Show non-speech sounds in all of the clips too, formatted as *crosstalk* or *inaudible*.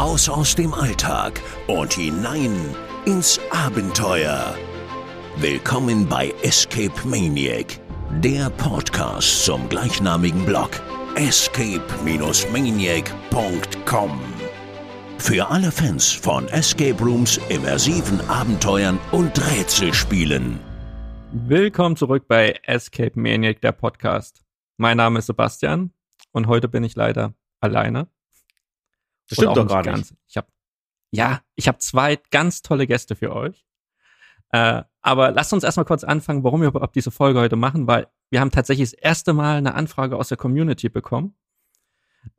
Raus aus dem Alltag und hinein ins Abenteuer. Willkommen bei Escape Maniac, der Podcast zum gleichnamigen Blog escape-maniac.com. Für alle Fans von Escape Rooms, immersiven Abenteuern und Rätselspielen. Willkommen zurück bei Escape Maniac, der Podcast. Mein Name ist Sebastian und heute bin ich leider alleine. Das stimmt doch gar ganz. nicht. Ich hab, ja, ich habe zwei ganz tolle Gäste für euch. Äh, aber lasst uns erstmal kurz anfangen, warum wir überhaupt diese Folge heute machen, weil wir haben tatsächlich das erste Mal eine Anfrage aus der Community bekommen,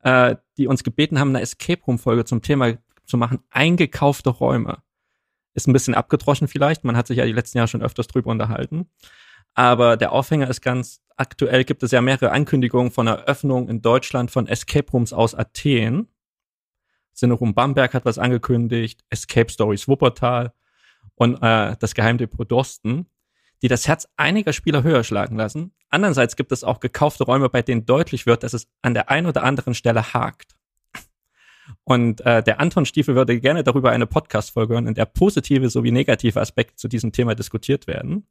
äh, die uns gebeten haben, eine Escape Room Folge zum Thema zu machen, eingekaufte Räume. Ist ein bisschen abgedroschen vielleicht, man hat sich ja die letzten Jahre schon öfters drüber unterhalten. Aber der Aufhänger ist ganz aktuell, gibt es ja mehrere Ankündigungen von Eröffnung in Deutschland von Escape Rooms aus Athen. Sinnerum Bamberg hat was angekündigt, Escape Stories Wuppertal und äh, das Geheimdepot Dorsten, die das Herz einiger Spieler höher schlagen lassen. Andererseits gibt es auch gekaufte Räume, bei denen deutlich wird, dass es an der einen oder anderen Stelle hakt. Und äh, der Anton Stiefel würde gerne darüber eine Podcast-Folge hören, in der positive sowie negative Aspekte zu diesem Thema diskutiert werden.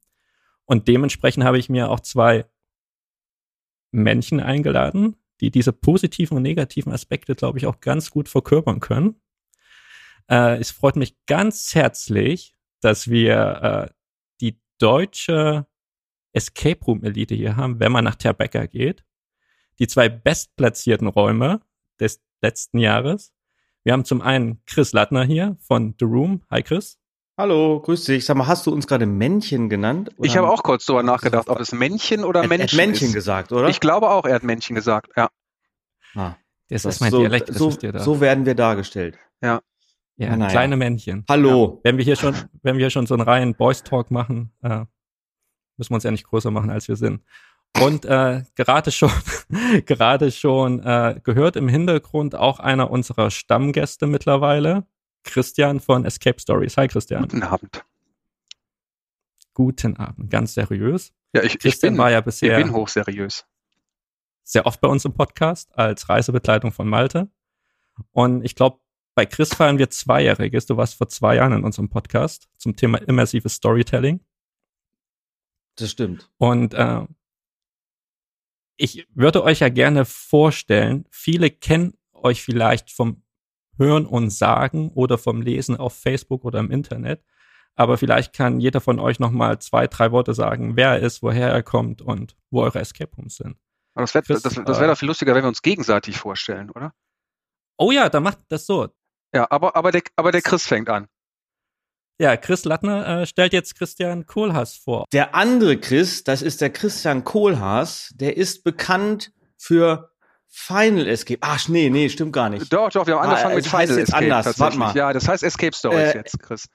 Und dementsprechend habe ich mir auch zwei Männchen eingeladen, die diese positiven und negativen Aspekte, glaube ich, auch ganz gut verkörpern können. Äh, es freut mich ganz herzlich, dass wir äh, die deutsche Escape Room Elite hier haben, wenn man nach Terbecker geht. Die zwei bestplatzierten Räume des letzten Jahres. Wir haben zum einen Chris Lattner hier von The Room. Hi Chris. Hallo, grüß dich. Sag mal, hast du uns gerade Männchen genannt? Oder? Ich habe auch kurz darüber nachgedacht, ob es Männchen oder Männchen ist. Er hat Männchen ist. gesagt, oder? Ich glaube auch, er hat Männchen gesagt, ja. Ah, das, das ist mein so, Dialekt, das so, da. So werden wir dargestellt. Ja. Ja, naja. kleine Männchen. Hallo. Ja, wenn wir hier schon, wenn wir hier schon so einen reinen Boys Talk machen, äh, müssen wir uns ja nicht größer machen, als wir sind. Und äh, gerade schon, *laughs* gerade schon äh, gehört im Hintergrund auch einer unserer Stammgäste mittlerweile, Christian von Escape Stories. Hi Christian. Guten Abend. Guten Abend, ganz seriös. Ja, ich, ich bin, war ja bisher ich bin hochseriös. Sehr oft bei uns im Podcast als Reisebegleitung von Malte. Und ich glaube, bei Chris feiern wir Zweijähriges. Du warst vor zwei Jahren in unserem Podcast zum Thema immersives Storytelling. Das stimmt. Und äh, ich würde euch ja gerne vorstellen, viele kennen euch vielleicht vom Hören und Sagen oder vom Lesen auf Facebook oder im Internet. Aber vielleicht kann jeder von euch noch mal zwei, drei Worte sagen, wer er ist, woher er kommt und wo eure Escape Rooms sind. Aber das wäre das, das wär doch viel lustiger, wenn wir uns gegenseitig vorstellen, oder? Oh ja, dann macht das so. Ja, aber, aber, der, aber der Chris fängt an. Ja, Chris Lattner äh, stellt jetzt Christian Kohlhaas vor. Der andere Chris, das ist der Christian Kohlhaas, der ist bekannt für Final Escape. Ach nee, nee, stimmt gar nicht. Doch, doch, wir haben angefangen ah, mit Final jetzt Escape. Anders. Warte mal. Ja, das heißt Escape Stories äh, jetzt, Chris.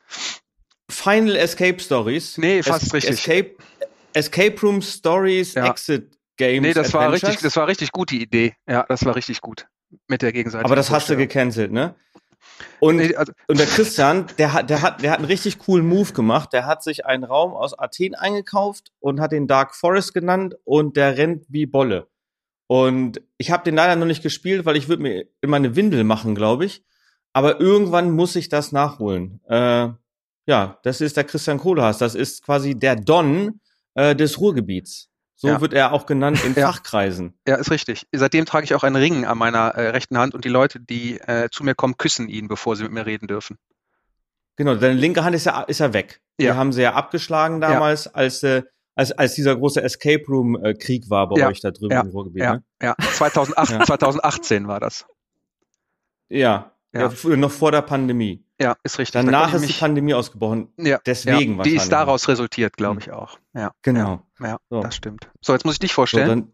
Final Escape Stories. Nee, fast es richtig. Escape, Escape Room Stories, ja. Exit Games. Nee, das Adventures. war richtig, das war richtig gut, die Idee. Ja, das war richtig gut. Mit der Gegenseite. Aber das hast du gecancelt, ne? Und, nee, also, und der Christian, der hat, der hat, der hat einen richtig coolen Move gemacht. Der hat sich einen Raum aus Athen eingekauft und hat den Dark Forest genannt und der rennt wie Bolle. Und ich habe den leider noch nicht gespielt, weil ich würde mir immer eine Windel machen, glaube ich. Aber irgendwann muss ich das nachholen. Äh, ja, das ist der Christian Kohlhaas. Das ist quasi der Don äh, des Ruhrgebiets. So ja. wird er auch genannt in *laughs* ja. Fachkreisen. Ja, ist richtig. Seitdem trage ich auch einen Ring an meiner äh, rechten Hand und die Leute, die äh, zu mir kommen, küssen ihn, bevor sie mit mir reden dürfen. Genau, deine linke Hand ist ja, ist ja weg. Ja. Die haben sie ja abgeschlagen damals, als, äh, als, als dieser große Escape Room äh, Krieg war bei euch da drüben im Ruhrgebiet. Ja, ne? ja. 2008, 2018 war das. Ja, ja. noch vor der Pandemie. Ja, ist richtig. Danach da ist die Pandemie ausgebrochen. Ja, deswegen ja, Die ist daraus resultiert, glaube ich auch. Ja, genau. Ja, ja so. das stimmt. So, jetzt muss ich dich vorstellen. So, dann,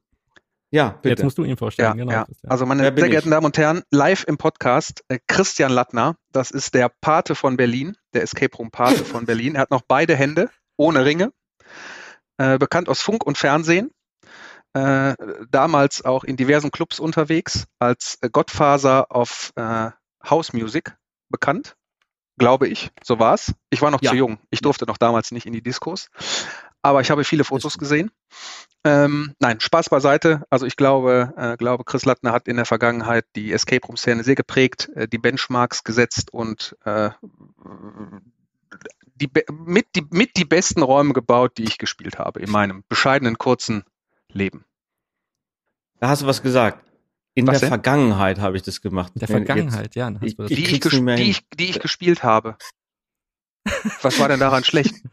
ja, bitte. Jetzt musst du ihn vorstellen. Ja, genau. Ja. Also meine sehr geehrten Damen und Herren, live im Podcast äh, Christian Lattner. Das ist der Pate von Berlin, der Escape Room Pate von Berlin. Er hat noch beide Hände, ohne Ringe. Äh, bekannt aus Funk und Fernsehen. Äh, damals auch in diversen Clubs unterwegs, als Gottfaser auf äh, House Music bekannt glaube ich. So war's. Ich war noch ja. zu jung. Ich durfte noch damals nicht in die Diskos. aber ich habe viele Fotos gesehen. Ähm, nein, Spaß beiseite. Also ich glaube, äh, glaube, Chris Lattner hat in der Vergangenheit die Escape Room Szene sehr geprägt, äh, die Benchmarks gesetzt und äh, die, mit, die, mit die besten Räume gebaut, die ich gespielt habe in meinem bescheidenen kurzen Leben. Da hast du was gesagt. In was der denn? Vergangenheit habe ich das gemacht. In der Vergangenheit, Jetzt, ja. Ich, ich, die, ich, die, ich, die ich gespielt habe. Was war denn daran schlecht? *laughs*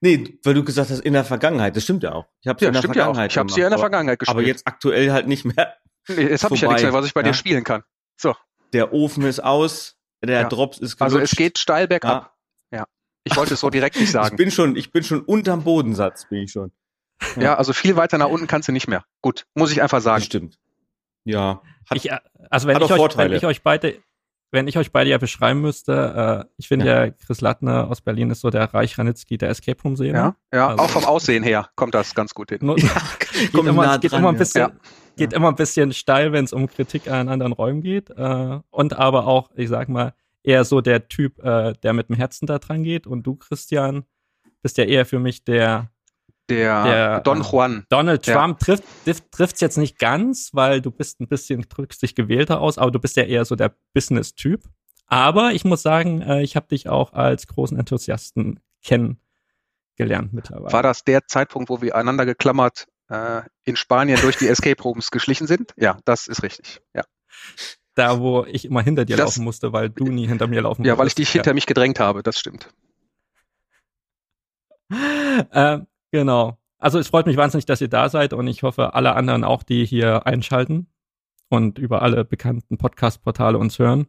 Nee, weil du gesagt hast, in der Vergangenheit. Das stimmt ja auch. Ich habe ja, in der Vergangenheit. Ja ich habe sie ja in der Vergangenheit gespielt. Aber jetzt aktuell halt nicht mehr. Nee, jetzt habe ich ja nichts mehr, was ich bei ja? dir spielen kann. So. Der Ofen ist aus, der ja. Drops ist gelutscht. Also es geht steil bergab. Ja. ja. Ich wollte es so direkt nicht sagen. ich bin schon, ich bin schon unterm Bodensatz, bin ich schon. Ja, also viel weiter nach unten kannst du nicht mehr. Gut, muss ich einfach sagen. Das stimmt. Ja. Hat, ich, also wenn ich, euch, wenn ich euch beide wenn ich euch beide ja beschreiben müsste, äh, ich finde ja. ja. Chris Lattner aus Berlin ist so der Reich Ranitzky der Escape Room Szene. Ja, ja also, auch vom Aussehen her kommt das ganz gut hin. Nur, ja, *laughs* geht, immer, nah geht, immer, ein bisschen, ja. geht immer ein bisschen steil, wenn es um Kritik an anderen Räumen geht. Äh, und aber auch, ich sag mal, eher so der Typ, äh, der mit dem Herzen da dran geht. Und du, Christian, bist ja eher für mich der der, der Don Juan. Donald Trump ja. trifft trifft's jetzt nicht ganz, weil du bist ein bisschen drückst dich gewählter aus, aber du bist ja eher so der Business-Typ. Aber ich muss sagen, äh, ich habe dich auch als großen Enthusiasten kennengelernt mittlerweile. War das der Zeitpunkt, wo wir einander geklammert äh, in Spanien durch die Escape Rooms geschlichen sind? Ja, das ist richtig. Ja. Da, wo ich immer hinter dir das, laufen musste, weil du nie hinter mir laufen Ja, weil ich dich hinter mich gedrängt habe, das stimmt. ähm, Genau. Also es freut mich wahnsinnig, dass ihr da seid und ich hoffe, alle anderen auch, die hier einschalten und über alle bekannten Podcast-Portale uns hören.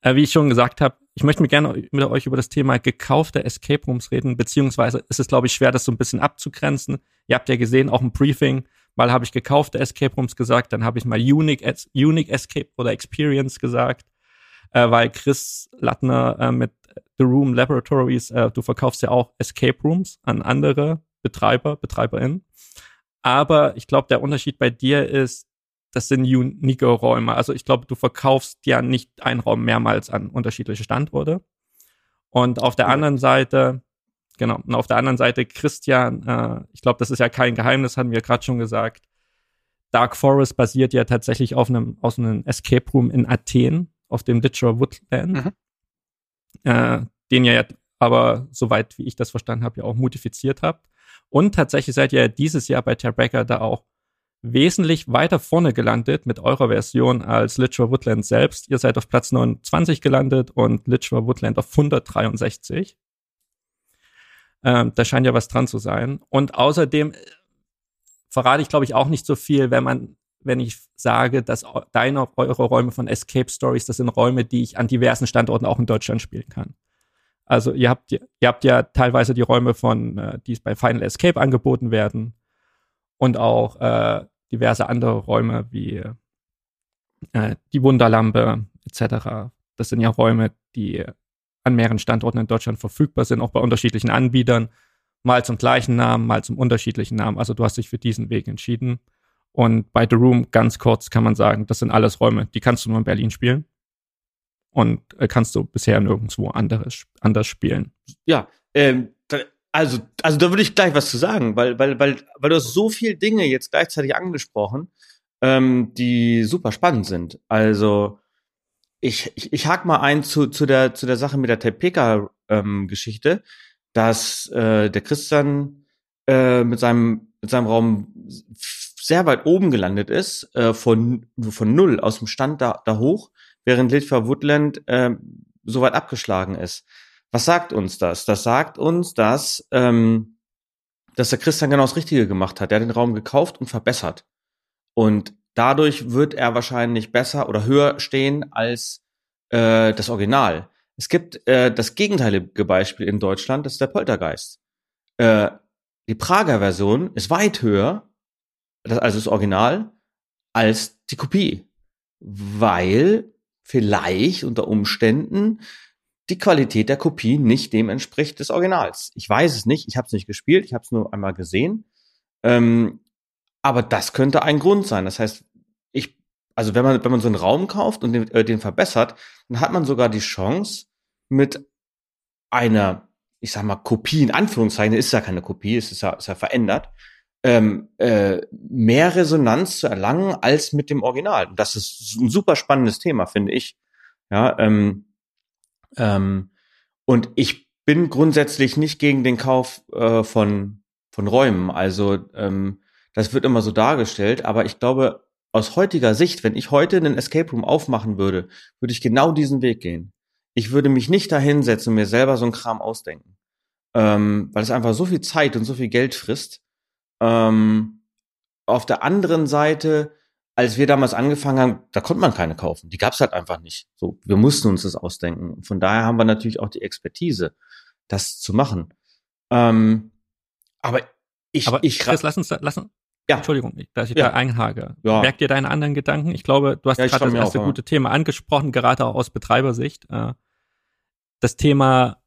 Äh, wie ich schon gesagt habe, ich möchte mir gerne mit euch über das Thema gekaufte Escape Rooms reden, beziehungsweise ist es, glaube ich, schwer, das so ein bisschen abzugrenzen. Ihr habt ja gesehen, auch im Briefing, mal habe ich gekaufte Escape Rooms gesagt, dann habe ich mal Unique, Unique Escape oder Experience gesagt, äh, weil Chris Lattner äh, mit The Room Laboratories, äh, du verkaufst ja auch Escape Rooms an andere Betreiber, BetreiberInnen. Aber ich glaube, der Unterschied bei dir ist, das sind unique Räume. Also ich glaube, du verkaufst ja nicht einen Raum mehrmals an unterschiedliche Standorte. Und auf der ja. anderen Seite, genau, und auf der anderen Seite Christian, äh, ich glaube, das ist ja kein Geheimnis, hatten wir gerade schon gesagt. Dark Forest basiert ja tatsächlich auf einem, aus einem Escape Room in Athen, auf dem Litcher Woodland. Mhm äh, den ihr ja aber, soweit wie ich das verstanden habe, ja auch modifiziert habt. Und tatsächlich seid ihr ja dieses Jahr bei Terbracker da auch wesentlich weiter vorne gelandet mit eurer Version als Litcher Woodland selbst. Ihr seid auf Platz 29 gelandet und Litcher Woodland auf 163. Ähm, da scheint ja was dran zu sein. Und außerdem äh, verrate ich, glaube ich, auch nicht so viel, wenn man, wenn ich sage, dass deine, eure Räume von Escape Stories, das sind Räume, die ich an diversen Standorten auch in Deutschland spielen kann. Also ihr habt, ihr habt ja teilweise die Räume von, äh, die bei Final Escape angeboten werden und auch äh, diverse andere Räume wie äh, die Wunderlampe etc. Das sind ja Räume, die an mehreren Standorten in Deutschland verfügbar sind, auch bei unterschiedlichen Anbietern. Mal zum gleichen Namen, mal zum unterschiedlichen Namen. Also du hast dich für diesen Weg entschieden. Und bei The Room, ganz kurz, kann man sagen, das sind alles Räume, die kannst du nur in Berlin spielen. Und äh, kannst du bisher nirgendwo anderes, anders spielen. Ja, ähm, also, also da würde ich gleich was zu sagen, weil, weil, weil, weil du hast so viele Dinge jetzt gleichzeitig angesprochen, ähm, die super spannend sind. Also, ich, ich, ich hake mal ein zu, zu, der, zu der Sache mit der Tepeka-Geschichte, ähm, dass äh, der Christian äh, mit seinem mit seinem Raum sehr weit oben gelandet ist, äh, von, von null aus dem Stand da, da hoch, während Litfa Woodland äh, so weit abgeschlagen ist. Was sagt uns das? Das sagt uns, dass, ähm, dass der Christian genau das Richtige gemacht hat. Er hat den Raum gekauft und verbessert. Und dadurch wird er wahrscheinlich besser oder höher stehen als äh, das Original. Es gibt äh, das gegenteilige Beispiel in Deutschland, das ist der Poltergeist. Äh, die Prager Version ist weit höher das, also das Original, als die Kopie. Weil vielleicht unter Umständen die Qualität der Kopie nicht dem entspricht des Originals. Ich weiß es nicht, ich habe es nicht gespielt, ich habe es nur einmal gesehen. Ähm, aber das könnte ein Grund sein. Das heißt, ich, also wenn man, wenn man so einen Raum kauft und den, äh, den verbessert, dann hat man sogar die Chance, mit einer ich sag mal, Kopie in Anführungszeichen, ist ja keine Kopie, es ist ja, ist ja verändert, ähm, äh, mehr Resonanz zu erlangen als mit dem Original. Das ist ein super spannendes Thema, finde ich. Ja, ähm, ähm, und ich bin grundsätzlich nicht gegen den Kauf äh, von von Räumen. Also ähm, das wird immer so dargestellt, aber ich glaube, aus heutiger Sicht, wenn ich heute einen Escape Room aufmachen würde, würde ich genau diesen Weg gehen. Ich würde mich nicht dahinsetzen und mir selber so einen Kram ausdenken. Ähm, weil es einfach so viel Zeit und so viel Geld frisst. Ähm, auf der anderen Seite, als wir damals angefangen haben, da konnte man keine kaufen. Die gab's halt einfach nicht. So, wir mussten uns das ausdenken. Von daher haben wir natürlich auch die Expertise, das zu machen. Ähm, aber ich, aber ich, Chris, lass uns, lass ja. Entschuldigung, dass ich ja. da einhake. Ja. Merk dir deine anderen Gedanken? Ich glaube, du hast ja, gerade das erste auch, gute. Thema angesprochen, gerade auch aus Betreibersicht. Äh, das Thema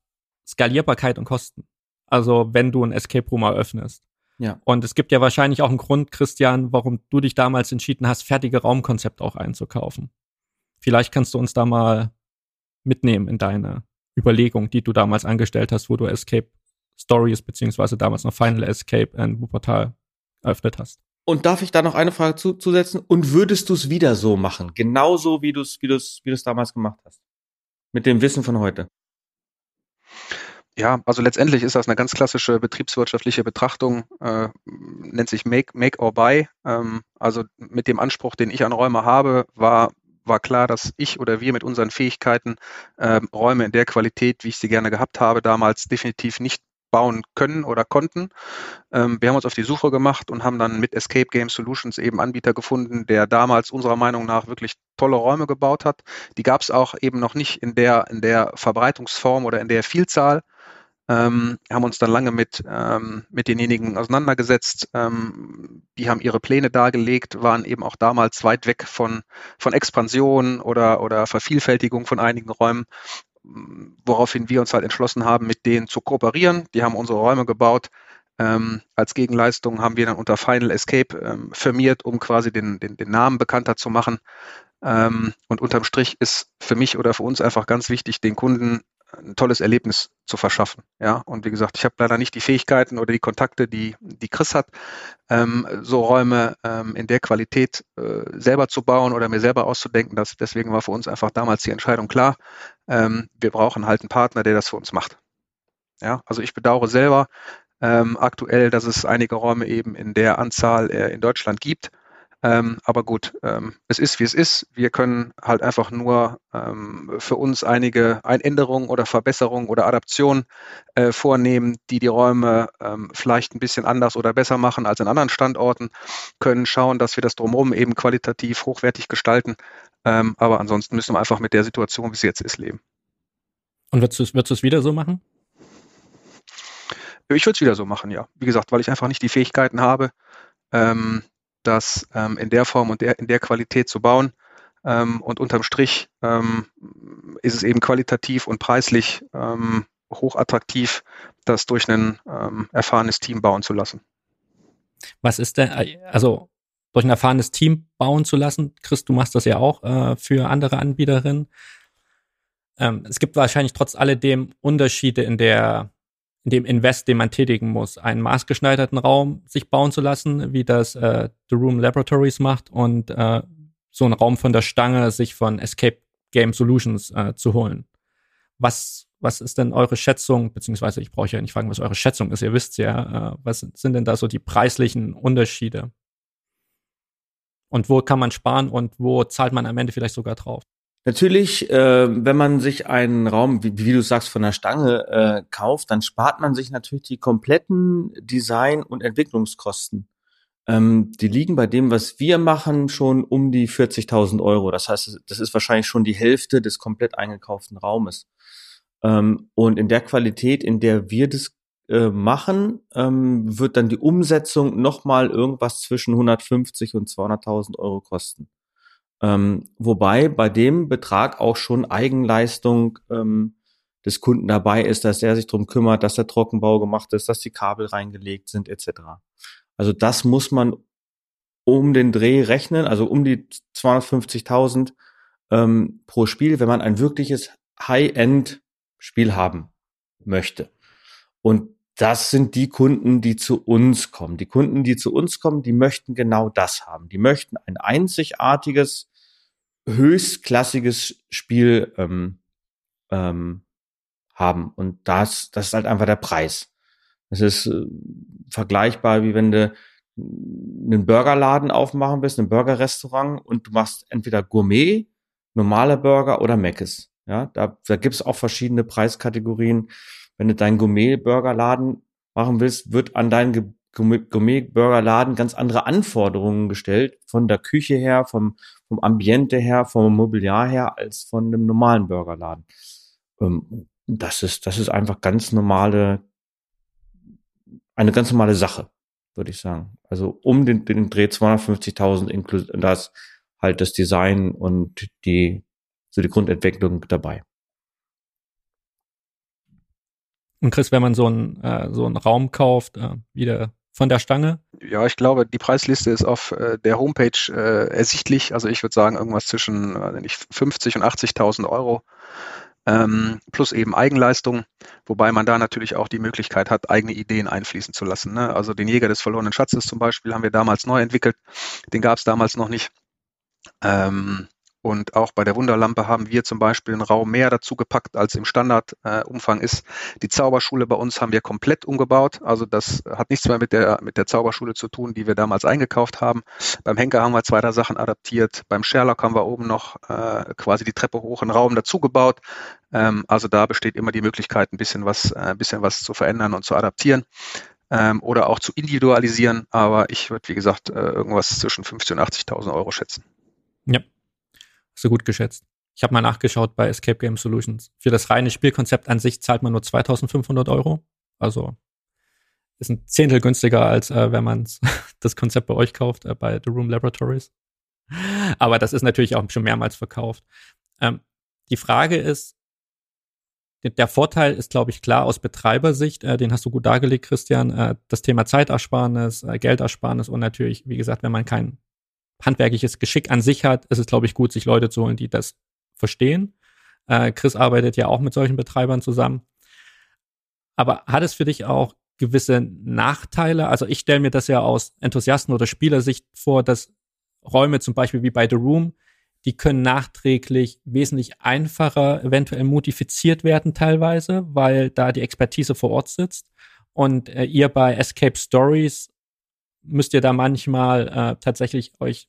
Skalierbarkeit und Kosten. Also wenn du ein Escape Room eröffnest. Ja. Und es gibt ja wahrscheinlich auch einen Grund, Christian, warum du dich damals entschieden hast, fertige Raumkonzepte auch einzukaufen. Vielleicht kannst du uns da mal mitnehmen in deine Überlegung, die du damals angestellt hast, wo du Escape Stories beziehungsweise damals noch Final Escape in Wuppertal eröffnet hast. Und darf ich da noch eine Frage zu, zusetzen? Und würdest du es wieder so machen? Genauso wie du es wie du's, wie du's damals gemacht hast? Mit dem Wissen von heute? Ja, also letztendlich ist das eine ganz klassische betriebswirtschaftliche Betrachtung, äh, nennt sich Make, Make or Buy. Ähm, also mit dem Anspruch, den ich an Räume habe, war war klar, dass ich oder wir mit unseren Fähigkeiten äh, Räume in der Qualität, wie ich sie gerne gehabt habe, damals definitiv nicht bauen können oder konnten. Ähm, wir haben uns auf die Suche gemacht und haben dann mit Escape Game Solutions eben Anbieter gefunden, der damals unserer Meinung nach wirklich tolle Räume gebaut hat. Die gab es auch eben noch nicht in der, in der Verbreitungsform oder in der Vielzahl. Ähm, haben uns dann lange mit, ähm, mit denjenigen auseinandergesetzt. Ähm, die haben ihre Pläne dargelegt, waren eben auch damals weit weg von, von Expansion oder, oder Vervielfältigung von einigen Räumen woraufhin wir uns halt entschlossen haben, mit denen zu kooperieren. Die haben unsere Räume gebaut. Ähm, als Gegenleistung haben wir dann unter Final Escape ähm, firmiert, um quasi den, den, den Namen bekannter zu machen. Ähm, und unterm Strich ist für mich oder für uns einfach ganz wichtig, den Kunden ein tolles Erlebnis zu verschaffen. Ja, und wie gesagt, ich habe leider nicht die Fähigkeiten oder die Kontakte, die, die Chris hat, ähm, so Räume ähm, in der Qualität äh, selber zu bauen oder mir selber auszudenken. Das, deswegen war für uns einfach damals die Entscheidung klar. Ähm, wir brauchen halt einen Partner, der das für uns macht. Ja, also ich bedauere selber ähm, aktuell, dass es einige Räume eben in der Anzahl äh, in Deutschland gibt. Ähm, aber gut, ähm, es ist wie es ist. Wir können halt einfach nur ähm, für uns einige Einänderungen oder Verbesserungen oder Adaptionen äh, vornehmen, die die Räume ähm, vielleicht ein bisschen anders oder besser machen als in anderen Standorten, können schauen, dass wir das drumherum eben qualitativ hochwertig gestalten. Ähm, aber ansonsten müssen wir einfach mit der Situation, wie es jetzt ist, leben. Und würdest du es wieder so machen? Ich würde es wieder so machen, ja. Wie gesagt, weil ich einfach nicht die Fähigkeiten habe, ähm, das ähm, in der Form und der, in der Qualität zu bauen. Ähm, und unterm Strich ähm, ist es eben qualitativ und preislich ähm, hochattraktiv, das durch ein ähm, erfahrenes Team bauen zu lassen. Was ist denn, also durch ein erfahrenes Team bauen zu lassen? Chris, du machst das ja auch äh, für andere Anbieterinnen. Es gibt wahrscheinlich trotz alledem Unterschiede in der dem Invest, den man tätigen muss, einen maßgeschneiderten Raum sich bauen zu lassen, wie das äh, The Room Laboratories macht und äh, so einen Raum von der Stange sich von Escape Game Solutions äh, zu holen. Was, was ist denn eure Schätzung, beziehungsweise ich brauche ja nicht fragen, was eure Schätzung ist, ihr wisst ja, äh, was sind denn da so die preislichen Unterschiede? Und wo kann man sparen und wo zahlt man am Ende vielleicht sogar drauf? Natürlich, äh, wenn man sich einen Raum, wie, wie du sagst, von der Stange äh, kauft, dann spart man sich natürlich die kompletten Design- und Entwicklungskosten. Ähm, die liegen bei dem, was wir machen, schon um die 40.000 Euro. Das heißt, das ist wahrscheinlich schon die Hälfte des komplett eingekauften Raumes. Ähm, und in der Qualität, in der wir das äh, machen, ähm, wird dann die Umsetzung nochmal irgendwas zwischen 150 und 200.000 Euro kosten. Ähm, wobei bei dem Betrag auch schon Eigenleistung ähm, des Kunden dabei ist, dass er sich drum kümmert, dass der Trockenbau gemacht ist, dass die Kabel reingelegt sind etc. Also das muss man um den Dreh rechnen, also um die 250.000 ähm, pro Spiel, wenn man ein wirkliches High-End-Spiel haben möchte. Und das sind die Kunden, die zu uns kommen. Die Kunden, die zu uns kommen, die möchten genau das haben. Die möchten ein einzigartiges, höchstklassiges Spiel ähm, ähm, haben. Und das, das ist halt einfach der Preis. Das ist äh, vergleichbar, wie wenn du einen Burgerladen aufmachen willst, ein Burgerrestaurant und du machst entweder Gourmet, normale Burger oder Meckes. Ja, da, da gibt es auch verschiedene Preiskategorien. Wenn du deinen Gourmet-Burgerladen machen willst, wird an deinen Gourmet-Burgerladen ganz andere Anforderungen gestellt, von der Küche her, vom, vom Ambiente her, vom Mobiliar her, als von einem normalen Burgerladen. Ähm, das ist, das ist einfach ganz normale, eine ganz normale Sache würde ich sagen. Also um den, den Dreh 250.000 inklusive das halt das Design und die so die Grundentwicklung dabei. Und Chris, wenn man so einen äh, so einen Raum kauft, äh, wieder von der Stange? Ja, ich glaube, die Preisliste ist auf äh, der Homepage äh, ersichtlich. Also ich würde sagen, irgendwas zwischen äh, 50 und 80.000 Euro ähm, plus eben Eigenleistung, wobei man da natürlich auch die Möglichkeit hat, eigene Ideen einfließen zu lassen. Ne? Also den Jäger des verlorenen Schatzes zum Beispiel haben wir damals neu entwickelt, den gab es damals noch nicht. Ähm, und auch bei der Wunderlampe haben wir zum Beispiel einen Raum mehr dazu gepackt, als im Standardumfang äh, ist. Die Zauberschule bei uns haben wir komplett umgebaut. Also das hat nichts mehr mit der, mit der Zauberschule zu tun, die wir damals eingekauft haben. Beim Henker haben wir zwei, drei Sachen adaptiert. Beim Sherlock haben wir oben noch äh, quasi die Treppe hoch einen Raum dazu gebaut. Ähm, also da besteht immer die Möglichkeit, ein bisschen was, äh, ein bisschen was zu verändern und zu adaptieren. Ähm, oder auch zu individualisieren. Aber ich würde, wie gesagt, äh, irgendwas zwischen 50.000 und 80.000 Euro schätzen. Ja, Du gut geschätzt. Ich habe mal nachgeschaut bei Escape Game Solutions. Für das reine Spielkonzept an sich zahlt man nur 2500 Euro. Also ist ein Zehntel günstiger, als äh, wenn man *laughs* das Konzept bei euch kauft, äh, bei The Room Laboratories. Aber das ist natürlich auch schon mehrmals verkauft. Ähm, die Frage ist, der Vorteil ist, glaube ich, klar aus Betreibersicht, äh, den hast du gut dargelegt, Christian, äh, das Thema Zeitersparnis, äh, Geldersparnis und natürlich, wie gesagt, wenn man kein handwerkliches Geschick an sich hat, ist es, glaube ich, gut, sich Leute zu holen, die das verstehen. Äh, Chris arbeitet ja auch mit solchen Betreibern zusammen. Aber hat es für dich auch gewisse Nachteile? Also ich stelle mir das ja aus Enthusiasten- oder Spielersicht vor, dass Räume zum Beispiel wie bei The Room, die können nachträglich wesentlich einfacher eventuell modifiziert werden teilweise, weil da die Expertise vor Ort sitzt. Und äh, ihr bei Escape Stories müsst ihr da manchmal äh, tatsächlich euch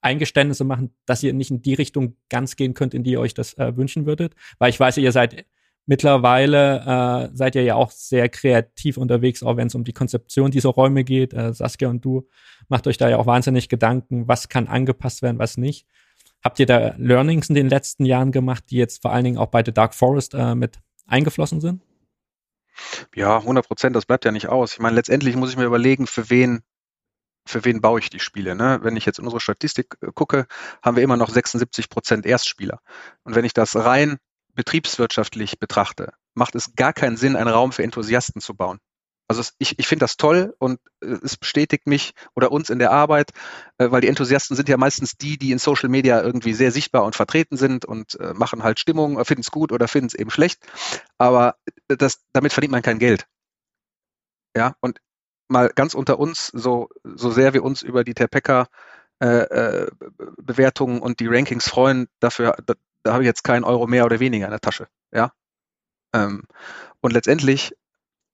Eingeständnisse machen, dass ihr nicht in die Richtung ganz gehen könnt, in die ihr euch das äh, wünschen würdet? Weil ich weiß, ihr seid mittlerweile, äh, seid ihr ja auch sehr kreativ unterwegs, auch wenn es um die Konzeption dieser Räume geht. Äh, Saskia und du macht euch da ja auch wahnsinnig Gedanken, was kann angepasst werden, was nicht. Habt ihr da Learnings in den letzten Jahren gemacht, die jetzt vor allen Dingen auch bei The Dark Forest äh, mit eingeflossen sind? Ja, 100 Prozent, das bleibt ja nicht aus. Ich meine, letztendlich muss ich mir überlegen, für wen für wen baue ich die Spiele. Ne? Wenn ich jetzt in unsere Statistik äh, gucke, haben wir immer noch 76 Prozent Erstspieler. Und wenn ich das rein betriebswirtschaftlich betrachte, macht es gar keinen Sinn, einen Raum für Enthusiasten zu bauen. Also ich, ich finde das toll und äh, es bestätigt mich oder uns in der Arbeit, äh, weil die Enthusiasten sind ja meistens die, die in Social Media irgendwie sehr sichtbar und vertreten sind und machen halt Stimmung, finden es gut oder finden es eben schlecht. Aber das, damit verdient man kein Geld. Ja, und mal ganz unter uns, so, so sehr wir uns über die Terpeka äh, äh, und die Rankings freuen, dafür, da, da habe ich jetzt keinen Euro mehr oder weniger in der Tasche. Ja. Ähm, und letztendlich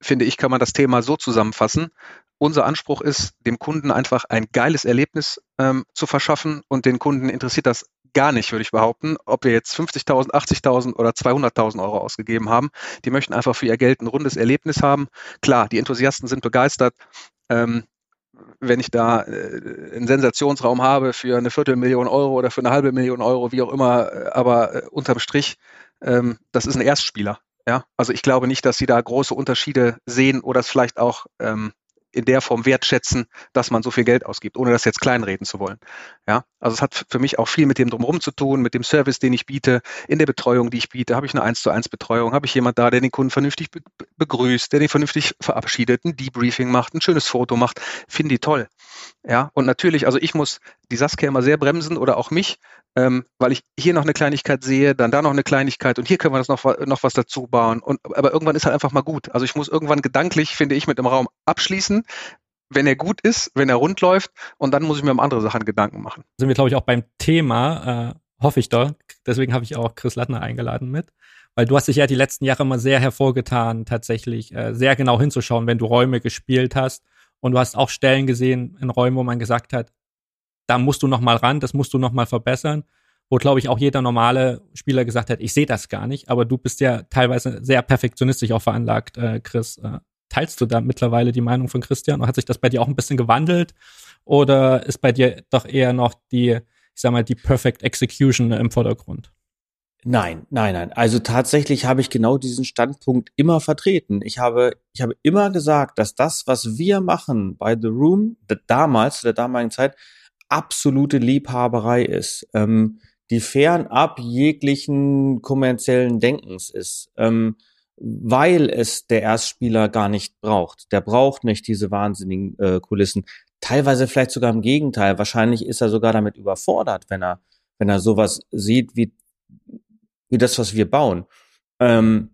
finde ich, kann man das Thema so zusammenfassen. Unser Anspruch ist, dem Kunden einfach ein geiles Erlebnis ähm, zu verschaffen und den Kunden interessiert das gar nicht, würde ich behaupten, ob wir jetzt 50.000, 80.000 oder 200.000 Euro ausgegeben haben. Die möchten einfach für ihr Geld ein rundes Erlebnis haben. Klar, die Enthusiasten sind begeistert. Ähm, wenn ich da äh, einen Sensationsraum habe für eine Viertelmillion Euro oder für eine halbe Million Euro, wie auch immer, äh, aber äh, unterm Strich, ähm, das ist ein Erstspieler. Ja, also ich glaube nicht, dass sie da große Unterschiede sehen oder es vielleicht auch ähm, in der Form wertschätzen, dass man so viel Geld ausgibt, ohne das jetzt kleinreden zu wollen. Ja, also es hat für mich auch viel mit dem drumherum zu tun, mit dem Service, den ich biete, in der Betreuung, die ich biete. Habe ich eine 1 zu 1 Betreuung? Habe ich jemand da, der den Kunden vernünftig be begrüßt, der den vernünftig verabschiedet, ein Debriefing macht, ein schönes Foto macht? Finden die toll. Ja, und natürlich, also ich muss die Saskia immer sehr bremsen oder auch mich, ähm, weil ich hier noch eine Kleinigkeit sehe, dann da noch eine Kleinigkeit und hier können wir das noch, noch was dazu bauen. Und, aber irgendwann ist halt einfach mal gut. Also ich muss irgendwann gedanklich, finde ich, mit dem Raum abschließen, wenn er gut ist, wenn er rund läuft und dann muss ich mir um andere Sachen Gedanken machen. Sind wir, glaube ich, auch beim Thema, äh, hoffe ich doch. Deswegen habe ich auch Chris Lattner eingeladen mit. Weil du hast dich ja die letzten Jahre immer sehr hervorgetan, tatsächlich äh, sehr genau hinzuschauen, wenn du Räume gespielt hast und du hast auch Stellen gesehen in Räumen, wo man gesagt hat, da musst du noch mal ran, das musst du noch mal verbessern. Wo, glaube ich, auch jeder normale Spieler gesagt hat, ich sehe das gar nicht. Aber du bist ja teilweise sehr perfektionistisch auch veranlagt, äh, Chris. Äh, teilst du da mittlerweile die Meinung von Christian? Und hat sich das bei dir auch ein bisschen gewandelt? Oder ist bei dir doch eher noch die, ich sag mal, die Perfect Execution im Vordergrund? Nein, nein, nein. Also tatsächlich habe ich genau diesen Standpunkt immer vertreten. Ich habe, ich habe immer gesagt, dass das, was wir machen bei The Room, damals, zu der damaligen Zeit, absolute Liebhaberei ist, ähm, die fernab jeglichen kommerziellen Denkens ist, ähm, weil es der Erstspieler gar nicht braucht. Der braucht nicht diese wahnsinnigen äh, Kulissen. Teilweise vielleicht sogar im Gegenteil. Wahrscheinlich ist er sogar damit überfordert, wenn er, wenn er sowas sieht wie wie das, was wir bauen. Ähm,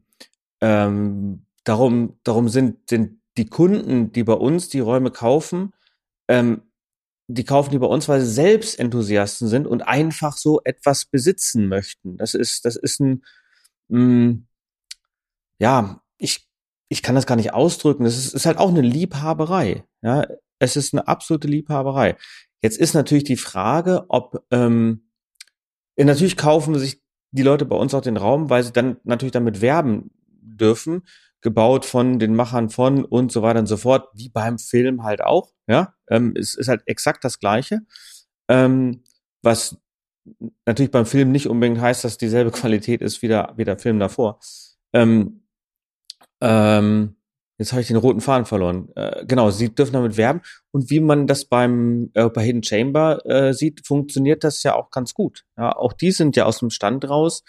ähm, darum, darum sind, sind die Kunden, die bei uns die Räume kaufen, ähm, die kaufen die bei uns, weil sie selbst Enthusiasten sind und einfach so etwas besitzen möchten. Das ist, das ist ein, mh, mm, ja, ich, ich kann das gar nicht ausdrücken. Das ist, ist halt auch eine Liebhaberei. Ja, es ist eine absolute Liebhaberei. Jetzt ist natürlich die Frage, ob ähm, natürlich kaufen sich die Leute bei uns auch den Raum, weil sie dann natürlich damit werben dürfen, gebaut von den Machern von und so weiter und so fort, wie beim Film halt auch. Ja, ähm, es ist halt exakt das Gleiche. Ähm, was natürlich beim Film nicht unbedingt heißt, dass dieselbe *laughs* Qualität ist wie der, wie der Film davor. Ähm, ähm, Jetzt habe ich den roten Faden verloren. Äh, genau, sie dürfen damit werben. Und wie man das beim äh, bei Hidden Chamber äh, sieht, funktioniert das ja auch ganz gut. Ja, auch die sind ja aus dem Stand raus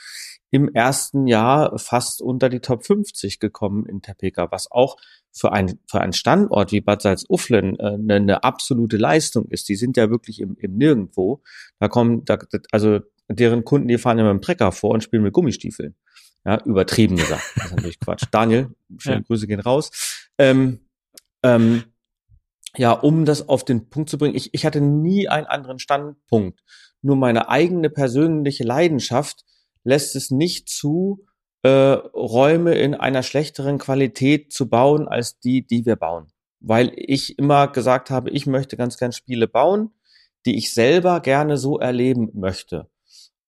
im ersten Jahr fast unter die Top 50 gekommen in Topeka, was auch für, ein, für einen Standort wie Bad Salzuflen äh, eine, eine absolute Leistung ist. Die sind ja wirklich im, im Nirgendwo. Da kommen, da, also deren Kunden, die fahren ja mit dem Trecker vor und spielen mit Gummistiefeln. Ja, übertrieben gesagt. Das ist natürlich Quatsch. Daniel, schöne ja. Grüße gehen raus. Ähm, ähm, ja, um das auf den Punkt zu bringen, ich, ich hatte nie einen anderen Standpunkt. Nur meine eigene persönliche Leidenschaft lässt es nicht zu, äh, Räume in einer schlechteren Qualität zu bauen als die, die wir bauen. Weil ich immer gesagt habe, ich möchte ganz gern Spiele bauen, die ich selber gerne so erleben möchte.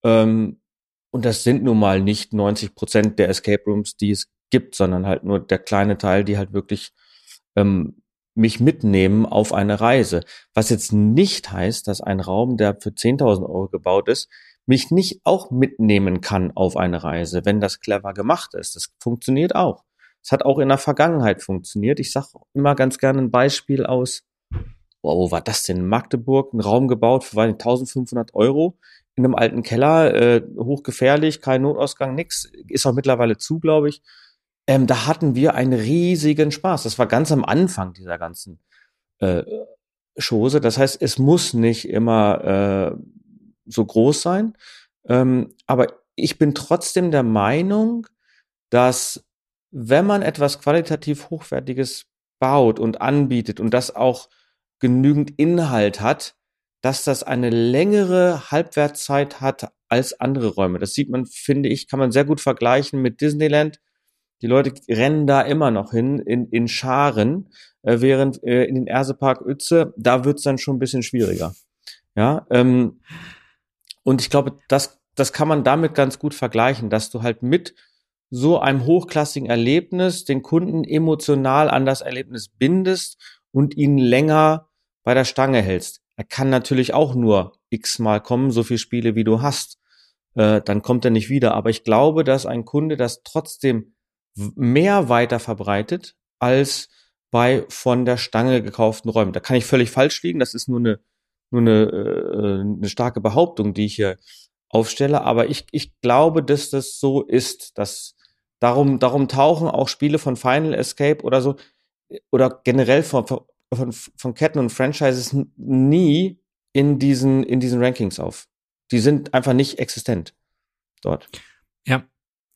Ähm, und das sind nun mal nicht 90 Prozent der Escape Rooms, die es gibt, sondern halt nur der kleine Teil, die halt wirklich ähm, mich mitnehmen auf eine Reise. Was jetzt nicht heißt, dass ein Raum, der für 10.000 Euro gebaut ist, mich nicht auch mitnehmen kann auf eine Reise, wenn das clever gemacht ist. Das funktioniert auch. Es hat auch in der Vergangenheit funktioniert. Ich sage immer ganz gerne ein Beispiel aus, boah, wo war das denn? Magdeburg, ein Raum gebaut für 1500 Euro in einem alten Keller, äh, hochgefährlich, kein Notausgang, nix, ist auch mittlerweile zu, glaube ich. Ähm, da hatten wir einen riesigen Spaß. Das war ganz am Anfang dieser ganzen äh, Chose. Das heißt, es muss nicht immer äh, so groß sein. Ähm, aber ich bin trotzdem der Meinung, dass wenn man etwas qualitativ Hochwertiges baut und anbietet und das auch genügend Inhalt hat, dass das eine längere Halbwertszeit hat als andere Räume. Das sieht man, finde ich, kann man sehr gut vergleichen mit Disneyland. Die Leute rennen da immer noch hin in, in Scharen, äh, während äh, in den Ersepark Uetze, da wird's dann schon ein bisschen schwieriger. Ja, ähm, und ich glaube, das, das kann man damit ganz gut vergleichen, dass du halt mit so einem hochklassigen Erlebnis den Kunden emotional an das Erlebnis bindest und ihn länger bei der Stange hältst. Er kann natürlich auch nur x-mal kommen, so viele Spiele wie du hast. Äh, dann kommt er nicht wieder. Aber ich glaube, dass ein Kunde das trotzdem mehr weiter verbreitet als bei von der Stange gekauften Räumen. Da kann ich völlig falsch liegen. Das ist nur eine, nur eine, äh, eine starke Behauptung, die ich hier aufstelle. Aber ich, ich glaube, dass das so ist. Dass darum, darum tauchen auch Spiele von Final Escape oder so oder generell von, von, von Ketten und Franchises nie in diesen, in diesen Rankings auf. Die sind einfach nicht existent dort. Ja,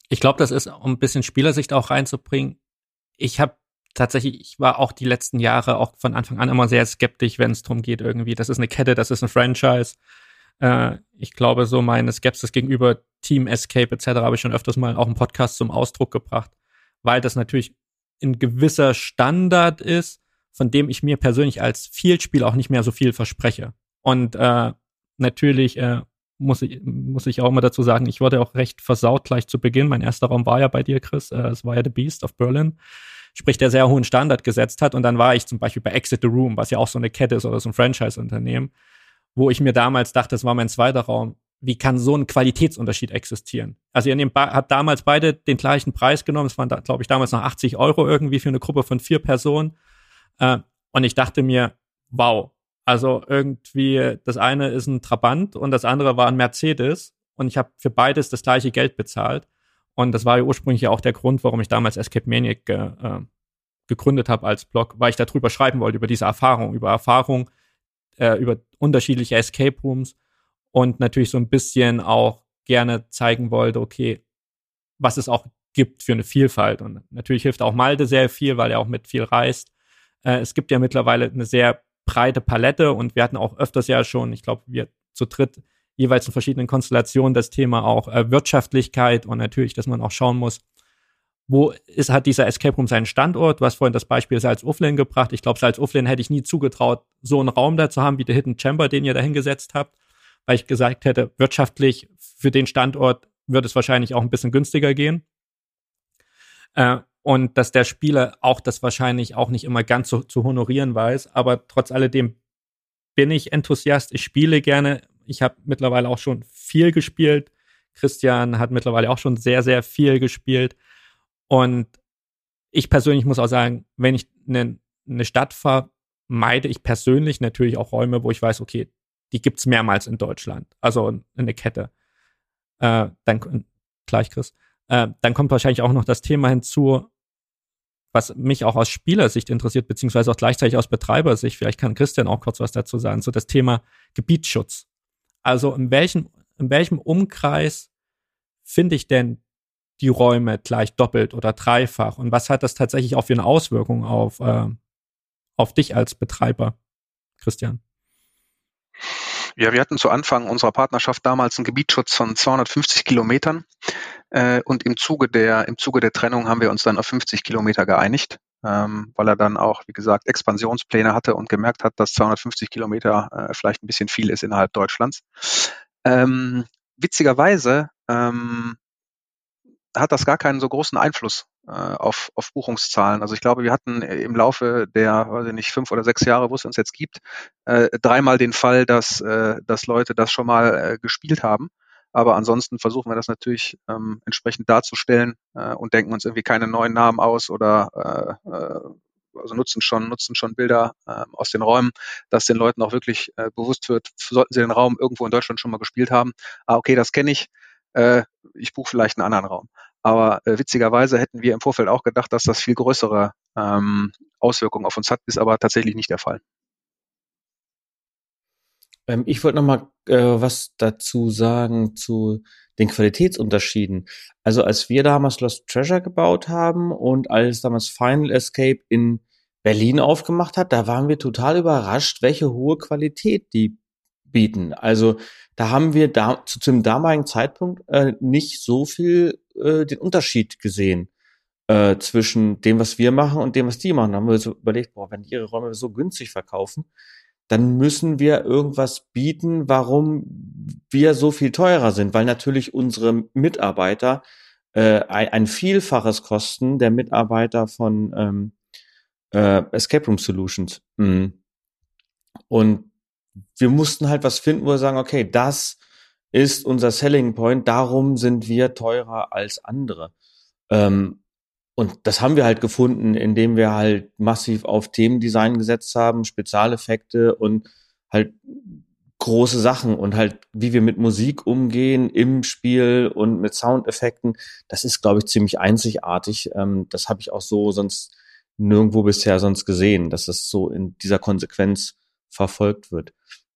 ich glaube, das ist, um ein bisschen Spielersicht auch reinzubringen. Ich habe tatsächlich, ich war auch die letzten Jahre auch von Anfang an immer sehr skeptisch, wenn es darum geht, irgendwie, das ist eine Kette, das ist ein Franchise. Äh, ich glaube, so meine Skepsis gegenüber Team Escape etc. habe ich schon öfters mal auch im Podcast zum Ausdruck gebracht, weil das natürlich ein gewisser Standard ist, von dem ich mir persönlich als Vielspieler auch nicht mehr so viel verspreche. Und äh, natürlich äh, muss ich, muss ich auch immer dazu sagen, ich wurde auch recht versaut gleich zu Beginn. Mein erster Raum war ja bei dir, Chris. Äh, es war ja The Beast of Berlin. Sprich, der sehr hohen Standard gesetzt hat. Und dann war ich zum Beispiel bei Exit the Room, was ja auch so eine Kette ist oder so ein Franchise-Unternehmen, wo ich mir damals dachte, das war mein zweiter Raum. Wie kann so ein Qualitätsunterschied existieren? Also ihr nehmt, habt damals beide den gleichen Preis genommen. Es waren, da, glaube ich, damals noch 80 Euro irgendwie für eine Gruppe von vier Personen. Äh, und ich dachte mir, wow, also irgendwie, das eine ist ein Trabant und das andere war ein Mercedes und ich habe für beides das gleiche Geld bezahlt. Und das war ja ursprünglich ja auch der Grund, warum ich damals Escape Maniac äh, gegründet habe als Blog, weil ich darüber schreiben wollte, über diese Erfahrung, über Erfahrung, äh, über unterschiedliche Escape Rooms und natürlich so ein bisschen auch gerne zeigen wollte, okay, was es auch gibt für eine Vielfalt. Und natürlich hilft auch Malde sehr viel, weil er auch mit viel reist. Äh, es gibt ja mittlerweile eine sehr breite Palette und wir hatten auch öfters ja schon, ich glaube, wir zu dritt jeweils in verschiedenen Konstellationen das Thema auch äh, Wirtschaftlichkeit und natürlich, dass man auch schauen muss, wo ist, hat dieser Escape Room seinen Standort? Du hast vorhin das Beispiel Salzuflen gebracht. Ich glaube, Salzuflen hätte ich nie zugetraut, so einen Raum da zu haben wie der Hidden Chamber, den ihr da hingesetzt habt, weil ich gesagt hätte, wirtschaftlich für den Standort wird es wahrscheinlich auch ein bisschen günstiger gehen. Äh, und dass der Spieler auch das wahrscheinlich auch nicht immer ganz so zu honorieren weiß. Aber trotz alledem bin ich Enthusiast. Ich spiele gerne. Ich habe mittlerweile auch schon viel gespielt. Christian hat mittlerweile auch schon sehr, sehr viel gespielt. Und ich persönlich muss auch sagen, wenn ich eine, eine Stadt fahre, meide ich persönlich natürlich auch Räume, wo ich weiß, okay, die gibt's mehrmals in Deutschland. Also eine Kette. Äh, dann gleich, Chris. Äh, dann kommt wahrscheinlich auch noch das Thema hinzu, was mich auch aus Spielersicht interessiert, beziehungsweise auch gleichzeitig aus Betreibersicht, vielleicht kann Christian auch kurz was dazu sagen, so das Thema Gebietsschutz. Also in welchem, in welchem Umkreis finde ich denn die Räume gleich doppelt oder dreifach? Und was hat das tatsächlich auch für eine Auswirkung auf, äh, auf dich als Betreiber, Christian? Ja, wir hatten zu Anfang unserer Partnerschaft damals einen Gebietsschutz von 250 Kilometern. Äh, und im Zuge der, im Zuge der Trennung haben wir uns dann auf 50 Kilometer geeinigt, ähm, weil er dann auch, wie gesagt, Expansionspläne hatte und gemerkt hat, dass 250 Kilometer äh, vielleicht ein bisschen viel ist innerhalb Deutschlands. Ähm, witzigerweise ähm, hat das gar keinen so großen Einfluss äh, auf, auf Buchungszahlen. Also ich glaube, wir hatten im Laufe der, weiß ich nicht, fünf oder sechs Jahre, wo es uns jetzt gibt, äh, dreimal den Fall, dass, äh, dass Leute das schon mal äh, gespielt haben aber ansonsten versuchen wir das natürlich ähm, entsprechend darzustellen äh, und denken uns irgendwie keine neuen Namen aus oder äh, äh, also nutzen schon, nutzen schon Bilder äh, aus den Räumen, dass den Leuten auch wirklich äh, bewusst wird, sollten sie den Raum irgendwo in Deutschland schon mal gespielt haben. Ah, okay, das kenne ich. Äh, ich buche vielleicht einen anderen Raum. Aber äh, witzigerweise hätten wir im Vorfeld auch gedacht, dass das viel größere ähm, Auswirkungen auf uns hat, ist aber tatsächlich nicht der Fall. Ähm, ich wollte noch mal äh, was dazu sagen zu den Qualitätsunterschieden. Also als wir damals Lost Treasure gebaut haben und als damals Final Escape in Berlin aufgemacht hat, da waren wir total überrascht, welche hohe Qualität die bieten. Also da haben wir da zu, zu dem damaligen Zeitpunkt äh, nicht so viel äh, den Unterschied gesehen äh, zwischen dem, was wir machen und dem, was die machen. Da haben wir so überlegt, boah, wenn die ihre Räume so günstig verkaufen, dann müssen wir irgendwas bieten, warum wir so viel teurer sind, weil natürlich unsere Mitarbeiter äh, ein, ein Vielfaches kosten der Mitarbeiter von ähm, äh, Escape Room Solutions. Mhm. Und wir mussten halt was finden, wo wir sagen, okay, das ist unser Selling Point, darum sind wir teurer als andere. Ähm, und das haben wir halt gefunden, indem wir halt massiv auf Themendesign gesetzt haben, Spezialeffekte und halt große Sachen und halt, wie wir mit Musik umgehen im Spiel und mit Soundeffekten, das ist, glaube ich, ziemlich einzigartig. Ähm, das habe ich auch so sonst nirgendwo bisher sonst gesehen, dass das so in dieser Konsequenz verfolgt wird.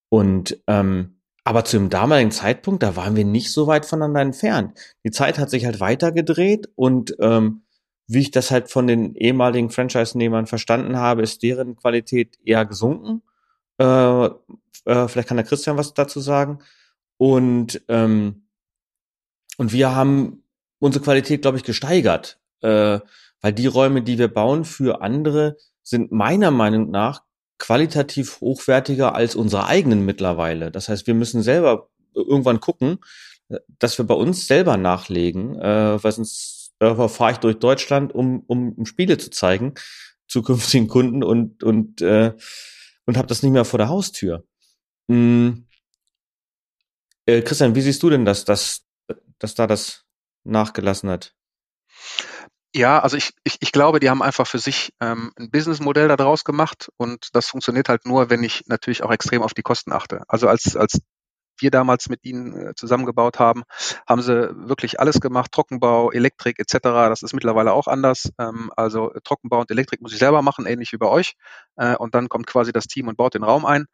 Und ähm, aber zu dem damaligen Zeitpunkt, da waren wir nicht so weit voneinander entfernt. Die Zeit hat sich halt weitergedreht und ähm, wie ich das halt von den ehemaligen Franchise-Nehmern verstanden habe, ist deren Qualität eher gesunken. Äh, äh, vielleicht kann der Christian was dazu sagen. Und ähm, und wir haben unsere Qualität, glaube ich, gesteigert, äh, weil die Räume, die wir bauen für andere, sind meiner Meinung nach qualitativ hochwertiger als unsere eigenen mittlerweile. Das heißt, wir müssen selber irgendwann gucken, dass wir bei uns selber nachlegen, äh, weil sonst äh, fahre ich durch Deutschland, um, um, um Spiele zu zeigen zukünftigen Kunden und und äh, und habe das nicht mehr vor der Haustür. Hm. Äh, Christian, wie siehst du denn das, dass dass da das nachgelassen hat? Ja, also ich, ich, ich glaube, die haben einfach für sich ähm, ein Businessmodell daraus gemacht und das funktioniert halt nur, wenn ich natürlich auch extrem auf die Kosten achte. Also als, als wir damals mit ihnen äh, zusammengebaut haben, haben sie wirklich alles gemacht, Trockenbau, Elektrik etc. Das ist mittlerweile auch anders. Ähm, also Trockenbau und Elektrik muss ich selber machen, ähnlich wie bei euch. Äh, und dann kommt quasi das Team und baut den Raum ein.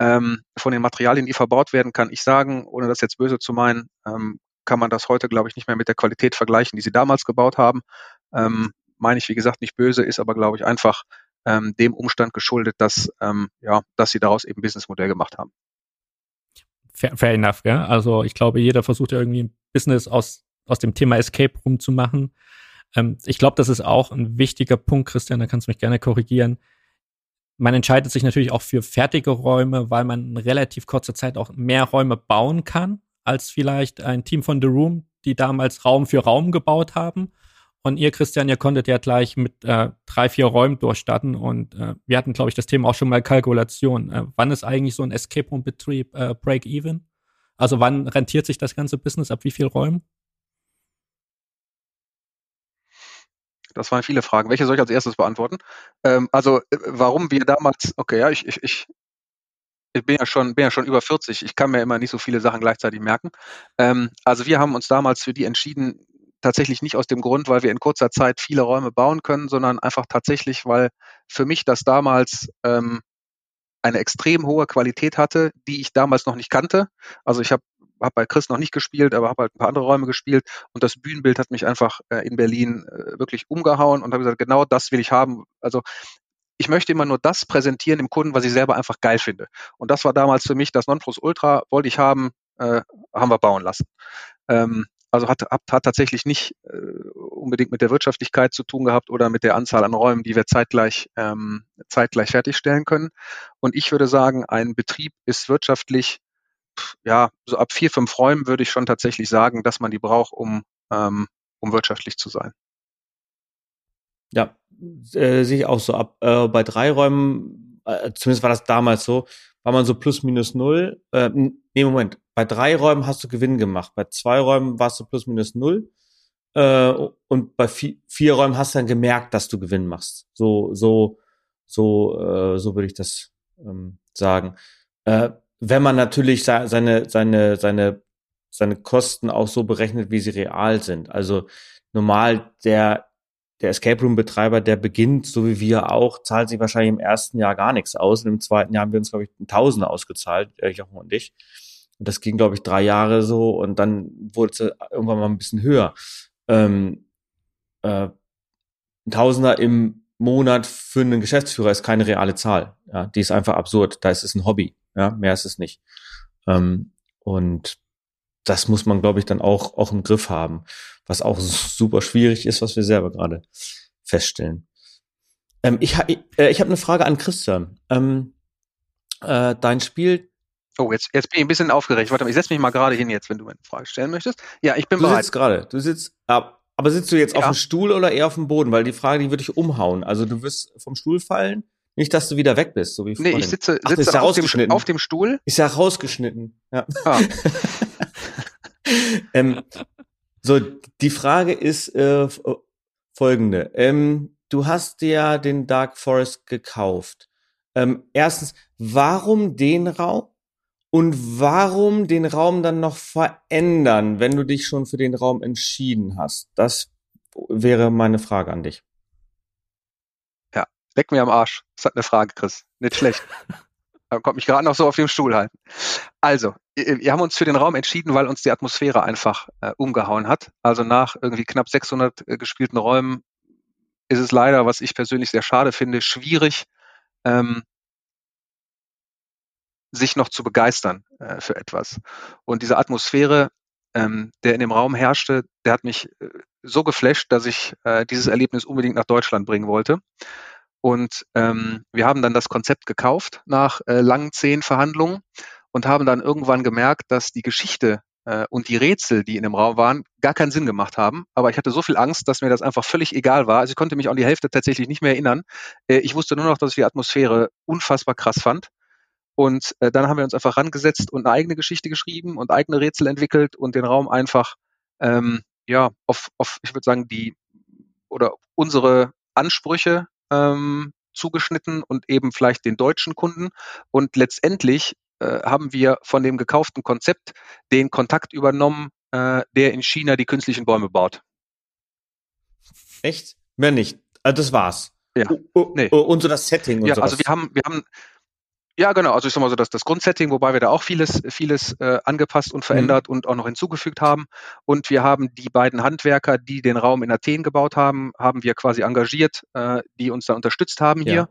Ähm, von den Materialien, die verbaut werden, kann ich sagen, ohne das jetzt böse zu meinen, ähm, kann man das heute, glaube ich, nicht mehr mit der Qualität vergleichen, die sie damals gebaut haben. Meine ich, wie gesagt, nicht böse, ist aber, glaube ich, einfach dem Umstand geschuldet, dass, ähm, ja, dass sie daraus eben Businessmodell gemacht haben. Fair, fair enough, ja. Also ich glaube, jeder versucht ja irgendwie ein Business aus, aus dem Thema Escape Room zu machen. Ähm, ich glaube, das ist auch ein wichtiger Punkt, Christian, da kannst du mich gerne korrigieren. Man entscheidet sich natürlich auch für fertige Räume, weil man in relativ kurzer Zeit auch mehr Räume bauen kann als vielleicht ein Team von The Room, die damals Raum für Raum gebaut haben. Und ihr, Christian, ihr konntet ja gleich mit äh, drei, vier Räumen durchstarten. Und äh, wir hatten, glaube ich, das Thema auch schon mal Kalkulation. Äh, wann ist eigentlich so ein Escape Room-Betrieb äh, Break-Even? Also wann rentiert sich das ganze Business? Ab wie viel Räumen? Das waren viele Fragen. Welche soll ich als erstes beantworten? Ähm, also, äh, warum wir damals, okay, ja, ich, ich, ich ich bin ja schon, bin ja schon über 40. Ich kann mir immer nicht so viele Sachen gleichzeitig merken. Ähm, also wir haben uns damals für die entschieden, tatsächlich nicht aus dem Grund, weil wir in kurzer Zeit viele Räume bauen können, sondern einfach tatsächlich, weil für mich das damals ähm, eine extrem hohe Qualität hatte, die ich damals noch nicht kannte. Also ich habe hab bei Chris noch nicht gespielt, aber habe halt ein paar andere Räume gespielt und das Bühnenbild hat mich einfach äh, in Berlin äh, wirklich umgehauen und habe gesagt, genau das will ich haben. Also ich möchte immer nur das präsentieren dem Kunden, was ich selber einfach geil finde. Und das war damals für mich das Nonplusultra, wollte ich haben, äh, haben wir bauen lassen. Ähm, also hat, hat, hat tatsächlich nicht äh, unbedingt mit der Wirtschaftlichkeit zu tun gehabt oder mit der Anzahl an Räumen, die wir zeitgleich, ähm, zeitgleich fertigstellen können. Und ich würde sagen, ein Betrieb ist wirtschaftlich, ja, so ab vier, fünf Räumen würde ich schon tatsächlich sagen, dass man die braucht, um, ähm, um wirtschaftlich zu sein. Ja, äh, sehe ich auch so ab. Äh, bei drei Räumen, äh, zumindest war das damals so, war man so plus minus null. Äh, nee, Moment. Bei drei Räumen hast du Gewinn gemacht. Bei zwei Räumen warst du plus minus null. Äh, und bei vier, vier Räumen hast du dann gemerkt, dass du Gewinn machst. So, so, so, äh, so würde ich das ähm, sagen. Äh, wenn man natürlich seine, seine, seine, seine Kosten auch so berechnet, wie sie real sind. Also normal der der Escape Room Betreiber, der beginnt, so wie wir auch, zahlt sich wahrscheinlich im ersten Jahr gar nichts aus. Und im zweiten Jahr haben wir uns, glaube ich, ein Tausender ausgezahlt, äh, Jochen und ich. Und das ging, glaube ich, drei Jahre so und dann wurde es irgendwann mal ein bisschen höher. Ähm, äh, ein Tausender im Monat für einen Geschäftsführer ist keine reale Zahl. Ja, die ist einfach absurd. Da ist es ein Hobby. Ja, mehr ist es nicht. Ähm, und das muss man, glaube ich, dann auch, auch im Griff haben was auch super schwierig ist, was wir selber gerade feststellen. Ähm, ich ha äh, ich habe eine Frage an Christian. Ähm, äh, dein Spiel. Oh, jetzt, jetzt bin ich ein bisschen aufgeregt. Warte mal, ich setze mich mal gerade hin jetzt, wenn du eine Frage stellen möchtest. Ja, ich bin du bereit. Du sitzt gerade. Du sitzt, aber sitzt du jetzt ja. auf dem Stuhl oder eher auf dem Boden? Weil die Frage, die würde ich umhauen. Also du wirst vom Stuhl fallen. Nicht, dass du wieder weg bist, so wie vorhin. Nee, ich sitze, Ach, sitze ja auf, dem, auf, dem, Stuhl. Ist ja rausgeschnitten. Ja. Ah. *laughs* ähm, so, die Frage ist äh, äh, folgende. Ähm, du hast dir den Dark Forest gekauft. Ähm, erstens, warum den Raum? Und warum den Raum dann noch verändern, wenn du dich schon für den Raum entschieden hast? Das wäre meine Frage an dich. Ja, Leck mir am Arsch. Das hat eine Frage, Chris. Nicht schlecht. *laughs* Da kommt mich gerade noch so auf dem Stuhl halten. Also, wir haben uns für den Raum entschieden, weil uns die Atmosphäre einfach äh, umgehauen hat. Also nach irgendwie knapp 600 äh, gespielten Räumen ist es leider, was ich persönlich sehr schade finde, schwierig, ähm, sich noch zu begeistern äh, für etwas. Und diese Atmosphäre, ähm, der in dem Raum herrschte, der hat mich äh, so geflasht, dass ich äh, dieses Erlebnis unbedingt nach Deutschland bringen wollte. Und ähm, wir haben dann das Konzept gekauft nach äh, langen zehn Verhandlungen und haben dann irgendwann gemerkt, dass die Geschichte äh, und die Rätsel, die in dem Raum waren, gar keinen Sinn gemacht haben. Aber ich hatte so viel Angst, dass mir das einfach völlig egal war. Also ich konnte mich an die Hälfte tatsächlich nicht mehr erinnern. Äh, ich wusste nur noch, dass ich die Atmosphäre unfassbar krass fand. Und äh, dann haben wir uns einfach rangesetzt und eine eigene Geschichte geschrieben und eigene Rätsel entwickelt und den Raum einfach ähm, ja auf, auf ich würde sagen die oder unsere Ansprüche ähm, zugeschnitten und eben vielleicht den deutschen Kunden. Und letztendlich haben wir von dem gekauften Konzept den Kontakt übernommen, äh, der in China die künstlichen Bäume baut. Echt? Mehr nicht. Also das war's. Ja. nee. Und so das Setting und ja, sowas. Also wir haben, wir haben ja, genau. Also ich sag mal so, dass das Grundsetting, wobei wir da auch vieles, vieles äh, angepasst und verändert mhm. und auch noch hinzugefügt haben. Und wir haben die beiden Handwerker, die den Raum in Athen gebaut haben, haben wir quasi engagiert, äh, die uns da unterstützt haben hier. Ja. Äh,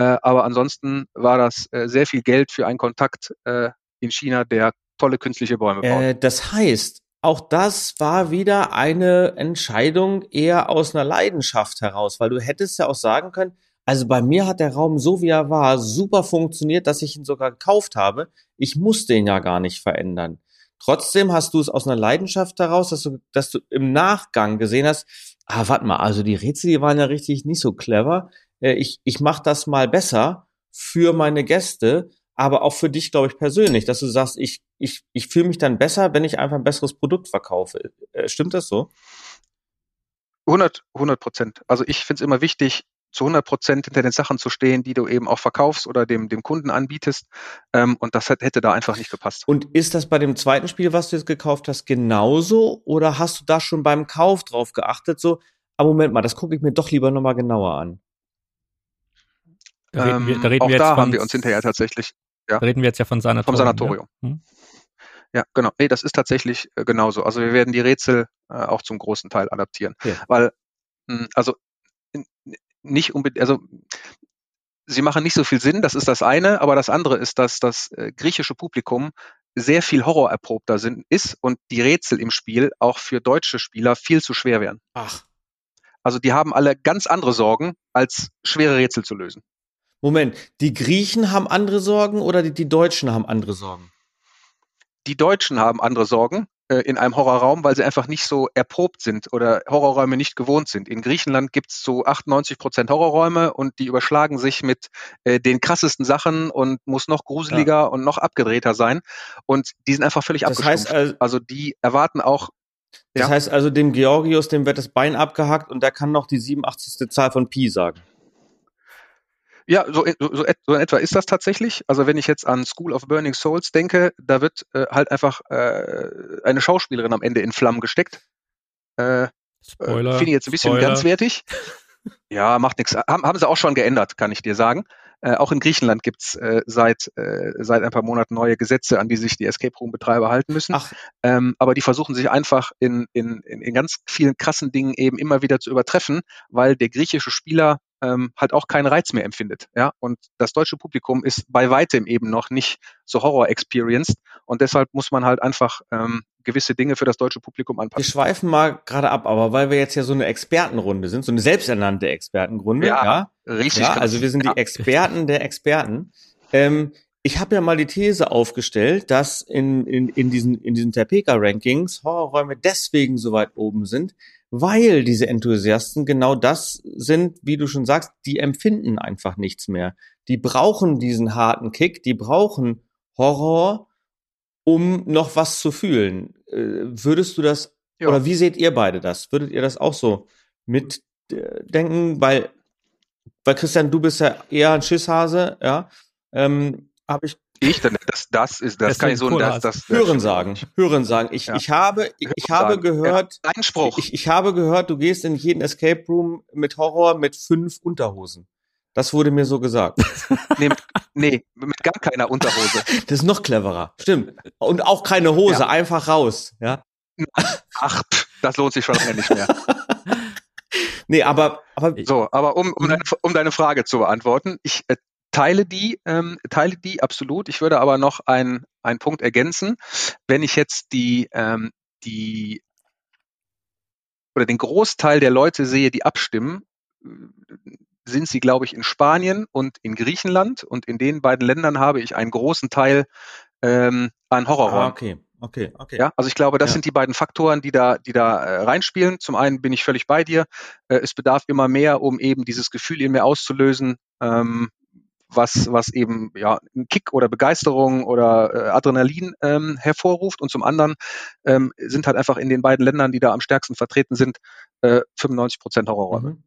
aber ansonsten war das äh, sehr viel Geld für einen Kontakt äh, in China, der tolle künstliche Bäume baut. Äh, das heißt, auch das war wieder eine Entscheidung eher aus einer Leidenschaft heraus, weil du hättest ja auch sagen können, also bei mir hat der Raum so wie er war super funktioniert, dass ich ihn sogar gekauft habe. Ich musste ihn ja gar nicht verändern. Trotzdem hast du es aus einer Leidenschaft daraus, dass du, dass du im Nachgang gesehen hast, ah, warte mal, also die Rätsel, die waren ja richtig nicht so clever. Äh, ich, ich mache das mal besser für meine Gäste, aber auch für dich, glaube ich, persönlich, dass du sagst, ich, ich, ich fühle mich dann besser, wenn ich einfach ein besseres Produkt verkaufe. Äh, stimmt das so? 100 Prozent. Also ich finde es immer wichtig, zu 100 Prozent hinter den Sachen zu stehen, die du eben auch verkaufst oder dem, dem Kunden anbietest. Ähm, und das hätte da einfach nicht gepasst. Und ist das bei dem zweiten Spiel, was du jetzt gekauft hast, genauso? Oder hast du da schon beim Kauf drauf geachtet? So, aber Moment mal, das gucke ich mir doch lieber nochmal genauer an. Da reden wir, da reden ähm, wir jetzt da von, haben wir uns hinterher tatsächlich. Ja, da reden wir jetzt ja von Sanatorium. Vom Sanatorium. Ja, hm? ja genau. Nee, das ist tatsächlich äh, genauso. Also wir werden die Rätsel äh, auch zum großen Teil adaptieren. Ja. Weil, mh, hm, also nicht unbedingt, also sie machen nicht so viel Sinn, das ist das eine, aber das andere ist, dass das äh, griechische Publikum sehr viel horrorerprobter sind, ist und die Rätsel im Spiel auch für deutsche Spieler viel zu schwer wären. Ach. Also die haben alle ganz andere Sorgen, als schwere Rätsel zu lösen. Moment, die Griechen haben andere Sorgen oder die, die Deutschen haben andere Sorgen? Die Deutschen haben andere Sorgen, äh, in einem Horrorraum, weil sie einfach nicht so erprobt sind oder Horrorräume nicht gewohnt sind. In Griechenland gibt es so 98 Prozent Horrorräume und die überschlagen sich mit äh, den krassesten Sachen und muss noch gruseliger ja. und noch abgedrehter sein. Und die sind einfach völlig das. Heißt, also, also die erwarten auch das ja. heißt also, dem Georgius, dem wird das Bein abgehackt und der kann noch die 87. Zahl von Pi sagen. Ja, so, so, so, in etwa ist das tatsächlich. Also wenn ich jetzt an School of Burning Souls denke, da wird äh, halt einfach äh, eine Schauspielerin am Ende in Flammen gesteckt. Äh, äh Spoiler. Finde ich jetzt ein bisschen Spoiler. grenzwertig. *laughs* Ja, macht nichts. Haben, haben sie auch schon geändert, kann ich dir sagen. Äh, auch in Griechenland gibt's äh, seit, äh, seit ein paar Monaten neue Gesetze, an die sich die Escape Room-Betreiber halten müssen. Ach. Ähm, aber die versuchen sich einfach in, in, in ganz vielen krassen Dingen eben immer wieder zu übertreffen, weil der griechische Spieler ähm, halt auch keinen Reiz mehr empfindet. Ja? Und das deutsche Publikum ist bei weitem eben noch nicht so Horror-experienced und deshalb muss man halt einfach ähm, gewisse Dinge für das deutsche Publikum anpassen. Wir schweifen mal gerade ab, aber weil wir jetzt ja so eine Expertenrunde sind, so eine selbsternannte Expertenrunde. Ja, ja richtig. Ja, also wir sind ja. die Experten der Experten. Ähm, ich habe ja mal die These aufgestellt, dass in, in, in diesen, in diesen Terpeka-Rankings Horrorräume deswegen so weit oben sind, weil diese Enthusiasten genau das sind, wie du schon sagst, die empfinden einfach nichts mehr. Die brauchen diesen harten Kick, die brauchen Horror, um noch was zu fühlen. Äh, würdest du das, ja. oder wie seht ihr beide das? Würdet ihr das auch so mitdenken? Weil, weil Christian, du bist ja eher ein Schisshase, ja. Ähm, habe ich ich denn? Das, das ist, das, das kann ich so, das, das, das Hören sagen, Hören sagen. Ich, ja. ich habe, ich, ich habe gehört, ja, Einspruch. Ich, ich habe gehört, du gehst in jeden Escape Room mit Horror mit fünf Unterhosen. Das wurde mir so gesagt. nee, nee, mit gar keiner Unterhose. Das ist noch cleverer. Stimmt. Und auch keine Hose, ja. einfach raus. Ja. Ach, das lohnt sich schon lange nicht mehr. *laughs* nee, aber, aber. So, aber um, um, deine, um deine Frage zu beantworten, ich äh, teile die, ähm, teile die absolut. Ich würde aber noch einen, einen Punkt ergänzen. Wenn ich jetzt die, ähm, die oder den Großteil der Leute sehe, die abstimmen, sind sie, glaube ich, in Spanien und in Griechenland. Und in den beiden Ländern habe ich einen großen Teil ähm, an Horrorräumen. Ah, okay. Okay, okay. Ja, also ich glaube, das ja. sind die beiden Faktoren, die da, die da äh, reinspielen. Zum einen bin ich völlig bei dir. Äh, es bedarf immer mehr, um eben dieses Gefühl in mir auszulösen, ähm, was, was eben ja einen Kick oder Begeisterung oder äh, Adrenalin ähm, hervorruft. Und zum anderen ähm, sind halt einfach in den beiden Ländern, die da am stärksten vertreten sind, äh, 95 Prozent Horrorräume. Mhm.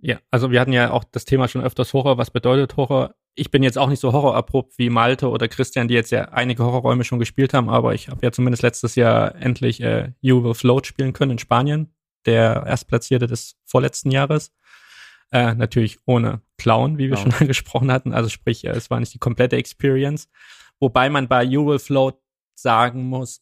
Ja, also wir hatten ja auch das Thema schon öfters Horror. Was bedeutet Horror? Ich bin jetzt auch nicht so horrorabrupt wie Malte oder Christian, die jetzt ja einige Horrorräume schon gespielt haben, aber ich habe ja zumindest letztes Jahr endlich äh, You Will Float spielen können in Spanien, der Erstplatzierte des vorletzten Jahres. Äh, natürlich ohne Clown, wie wir ja. schon angesprochen *laughs* hatten. Also sprich, äh, es war nicht die komplette Experience. Wobei man bei You Will Float sagen muss,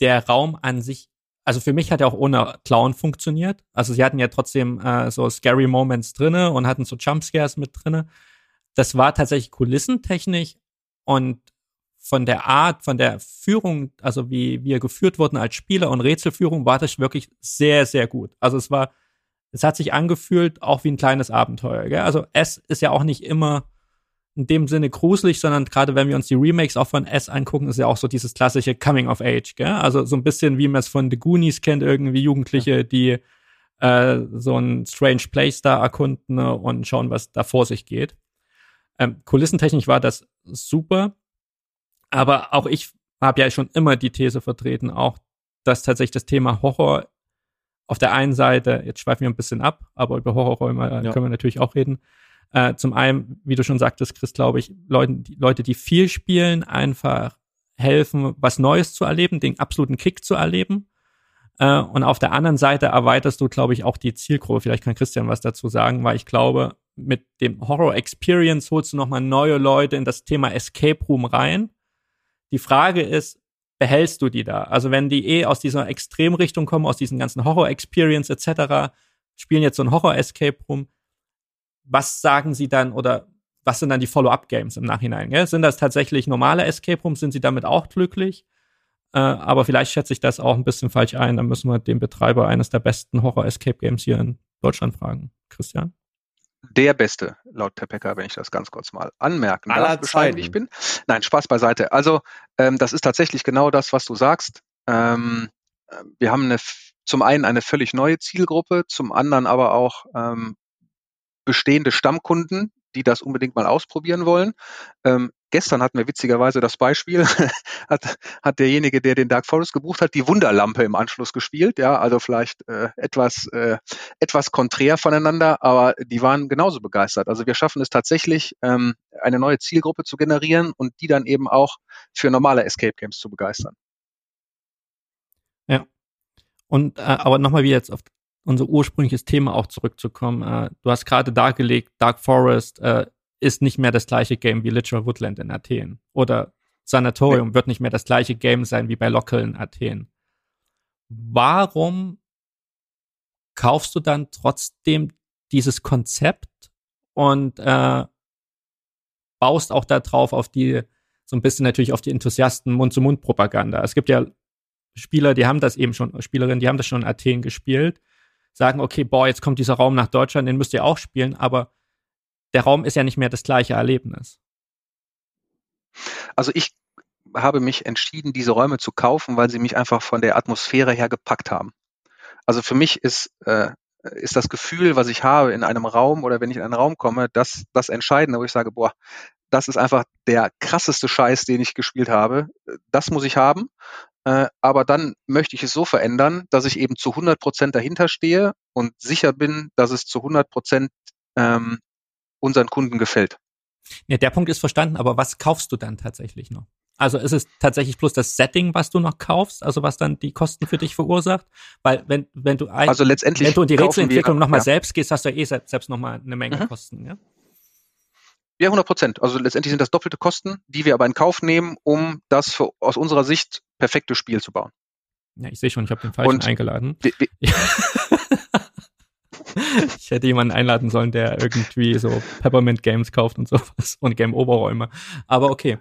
der Raum an sich also für mich hat er auch ohne Clown funktioniert. Also sie hatten ja trotzdem äh, so scary Moments drinne und hatten so Jumpscares mit drinne. Das war tatsächlich kulissentechnisch und von der Art, von der Führung, also wie wir geführt wurden als Spieler und Rätselführung, war das wirklich sehr, sehr gut. Also es war, es hat sich angefühlt auch wie ein kleines Abenteuer. Gell? Also es ist ja auch nicht immer in dem Sinne gruselig, sondern gerade wenn wir uns die Remakes auch von S angucken, ist ja auch so dieses klassische Coming of Age, gell? Also so ein bisschen wie man es von The Goonies kennt, irgendwie Jugendliche, ja. die äh, so ein Strange Place da erkunden ne, und schauen, was da vor sich geht. Ähm, kulissentechnisch war das super, aber auch ich habe ja schon immer die These vertreten, auch dass tatsächlich das Thema Horror auf der einen Seite, jetzt schweifen wir ein bisschen ab, aber über Horrorräume äh, ja. können wir natürlich auch reden, äh, zum einen, wie du schon sagtest, Chris, glaube ich, Leuten, die, Leute, die viel spielen, einfach helfen, was Neues zu erleben, den absoluten Kick zu erleben. Äh, und auf der anderen Seite erweiterst du, glaube ich, auch die Zielgruppe. Vielleicht kann Christian was dazu sagen, weil ich glaube, mit dem Horror Experience holst du nochmal neue Leute in das Thema Escape Room rein. Die Frage ist, behältst du die da? Also wenn die eh aus dieser Extremrichtung kommen, aus diesen ganzen Horror Experience etc., spielen jetzt so ein Horror Escape Room, was sagen sie dann oder was sind dann die Follow-up-Games im Nachhinein? Gell? Sind das tatsächlich normale Escape Rooms? Sind sie damit auch glücklich? Äh, aber vielleicht schätze ich das auch ein bisschen falsch ein. Dann müssen wir den Betreiber eines der besten Horror-Escape-Games hier in Deutschland fragen. Christian? Der beste, laut Pepeka, wenn ich das ganz kurz mal anmerken Aller darf, bescheiden ich bin. Nein, Spaß beiseite. Also, ähm, das ist tatsächlich genau das, was du sagst. Ähm, wir haben eine, zum einen eine völlig neue Zielgruppe, zum anderen aber auch ähm, bestehende Stammkunden, die das unbedingt mal ausprobieren wollen. Ähm, gestern hatten wir witzigerweise das Beispiel, *laughs* hat, hat derjenige, der den Dark Forest gebucht hat, die Wunderlampe im Anschluss gespielt. Ja, also vielleicht äh, etwas, äh, etwas konträr voneinander, aber die waren genauso begeistert. Also wir schaffen es tatsächlich, ähm, eine neue Zielgruppe zu generieren und die dann eben auch für normale Escape Games zu begeistern. Ja. Und äh, aber nochmal wie jetzt auf unser ursprüngliches Thema auch zurückzukommen. Äh, du hast gerade dargelegt, Dark Forest äh, ist nicht mehr das gleiche Game wie Literal Woodland in Athen. Oder Sanatorium nee. wird nicht mehr das gleiche Game sein wie bei Local in Athen. Warum kaufst du dann trotzdem dieses Konzept und äh, baust auch darauf auf die, so ein bisschen natürlich auf die Enthusiasten Mund-zu-Mund-Propaganda. Es gibt ja Spieler, die haben das eben schon, Spielerinnen, die haben das schon in Athen gespielt sagen, okay, boah, jetzt kommt dieser Raum nach Deutschland, den müsst ihr auch spielen, aber der Raum ist ja nicht mehr das gleiche Erlebnis. Also ich habe mich entschieden, diese Räume zu kaufen, weil sie mich einfach von der Atmosphäre her gepackt haben. Also für mich ist, äh, ist das Gefühl, was ich habe in einem Raum oder wenn ich in einen Raum komme, das, das Entscheidende, wo ich sage, boah, das ist einfach der krasseste Scheiß, den ich gespielt habe. Das muss ich haben. Äh, aber dann möchte ich es so verändern, dass ich eben zu 100 Prozent dahinter stehe und sicher bin, dass es zu 100 Prozent ähm, unseren Kunden gefällt. Ja, der Punkt ist verstanden, aber was kaufst du dann tatsächlich noch? Also ist es tatsächlich bloß das Setting, was du noch kaufst, also was dann die Kosten für dich verursacht? Weil wenn, wenn du ein, also letztendlich wenn du in die Rätselentwicklung nochmal ja. selbst gehst, hast du ja eh selbst, selbst nochmal eine Menge mhm. Kosten, ja? Ja, 100 Prozent. Also letztendlich sind das doppelte Kosten, die wir aber in Kauf nehmen, um das für, aus unserer Sicht perfekte Spiel zu bauen. Ja, ich sehe schon, ich habe den falschen Und eingeladen. *laughs* Ich hätte jemanden einladen sollen, der irgendwie so Peppermint Games kauft und sowas und Game Oberräume. Aber okay.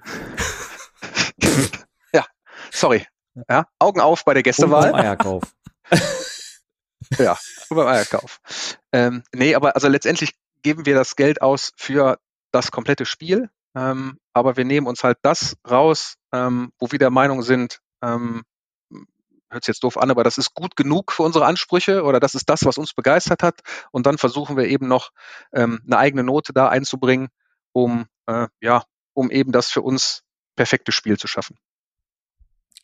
*laughs* ja, sorry. Ja, Augen auf bei der Gästewahl. Und beim Eierkauf. *laughs* ja, beim Eierkauf. Ähm, nee, aber also letztendlich geben wir das Geld aus für das komplette Spiel, ähm, aber wir nehmen uns halt das raus, ähm, wo wir der Meinung sind, ähm, hört sich jetzt doof an, aber das ist gut genug für unsere Ansprüche oder das ist das, was uns begeistert hat. Und dann versuchen wir eben noch ähm, eine eigene Note da einzubringen, um äh, ja, um eben das für uns perfekte Spiel zu schaffen.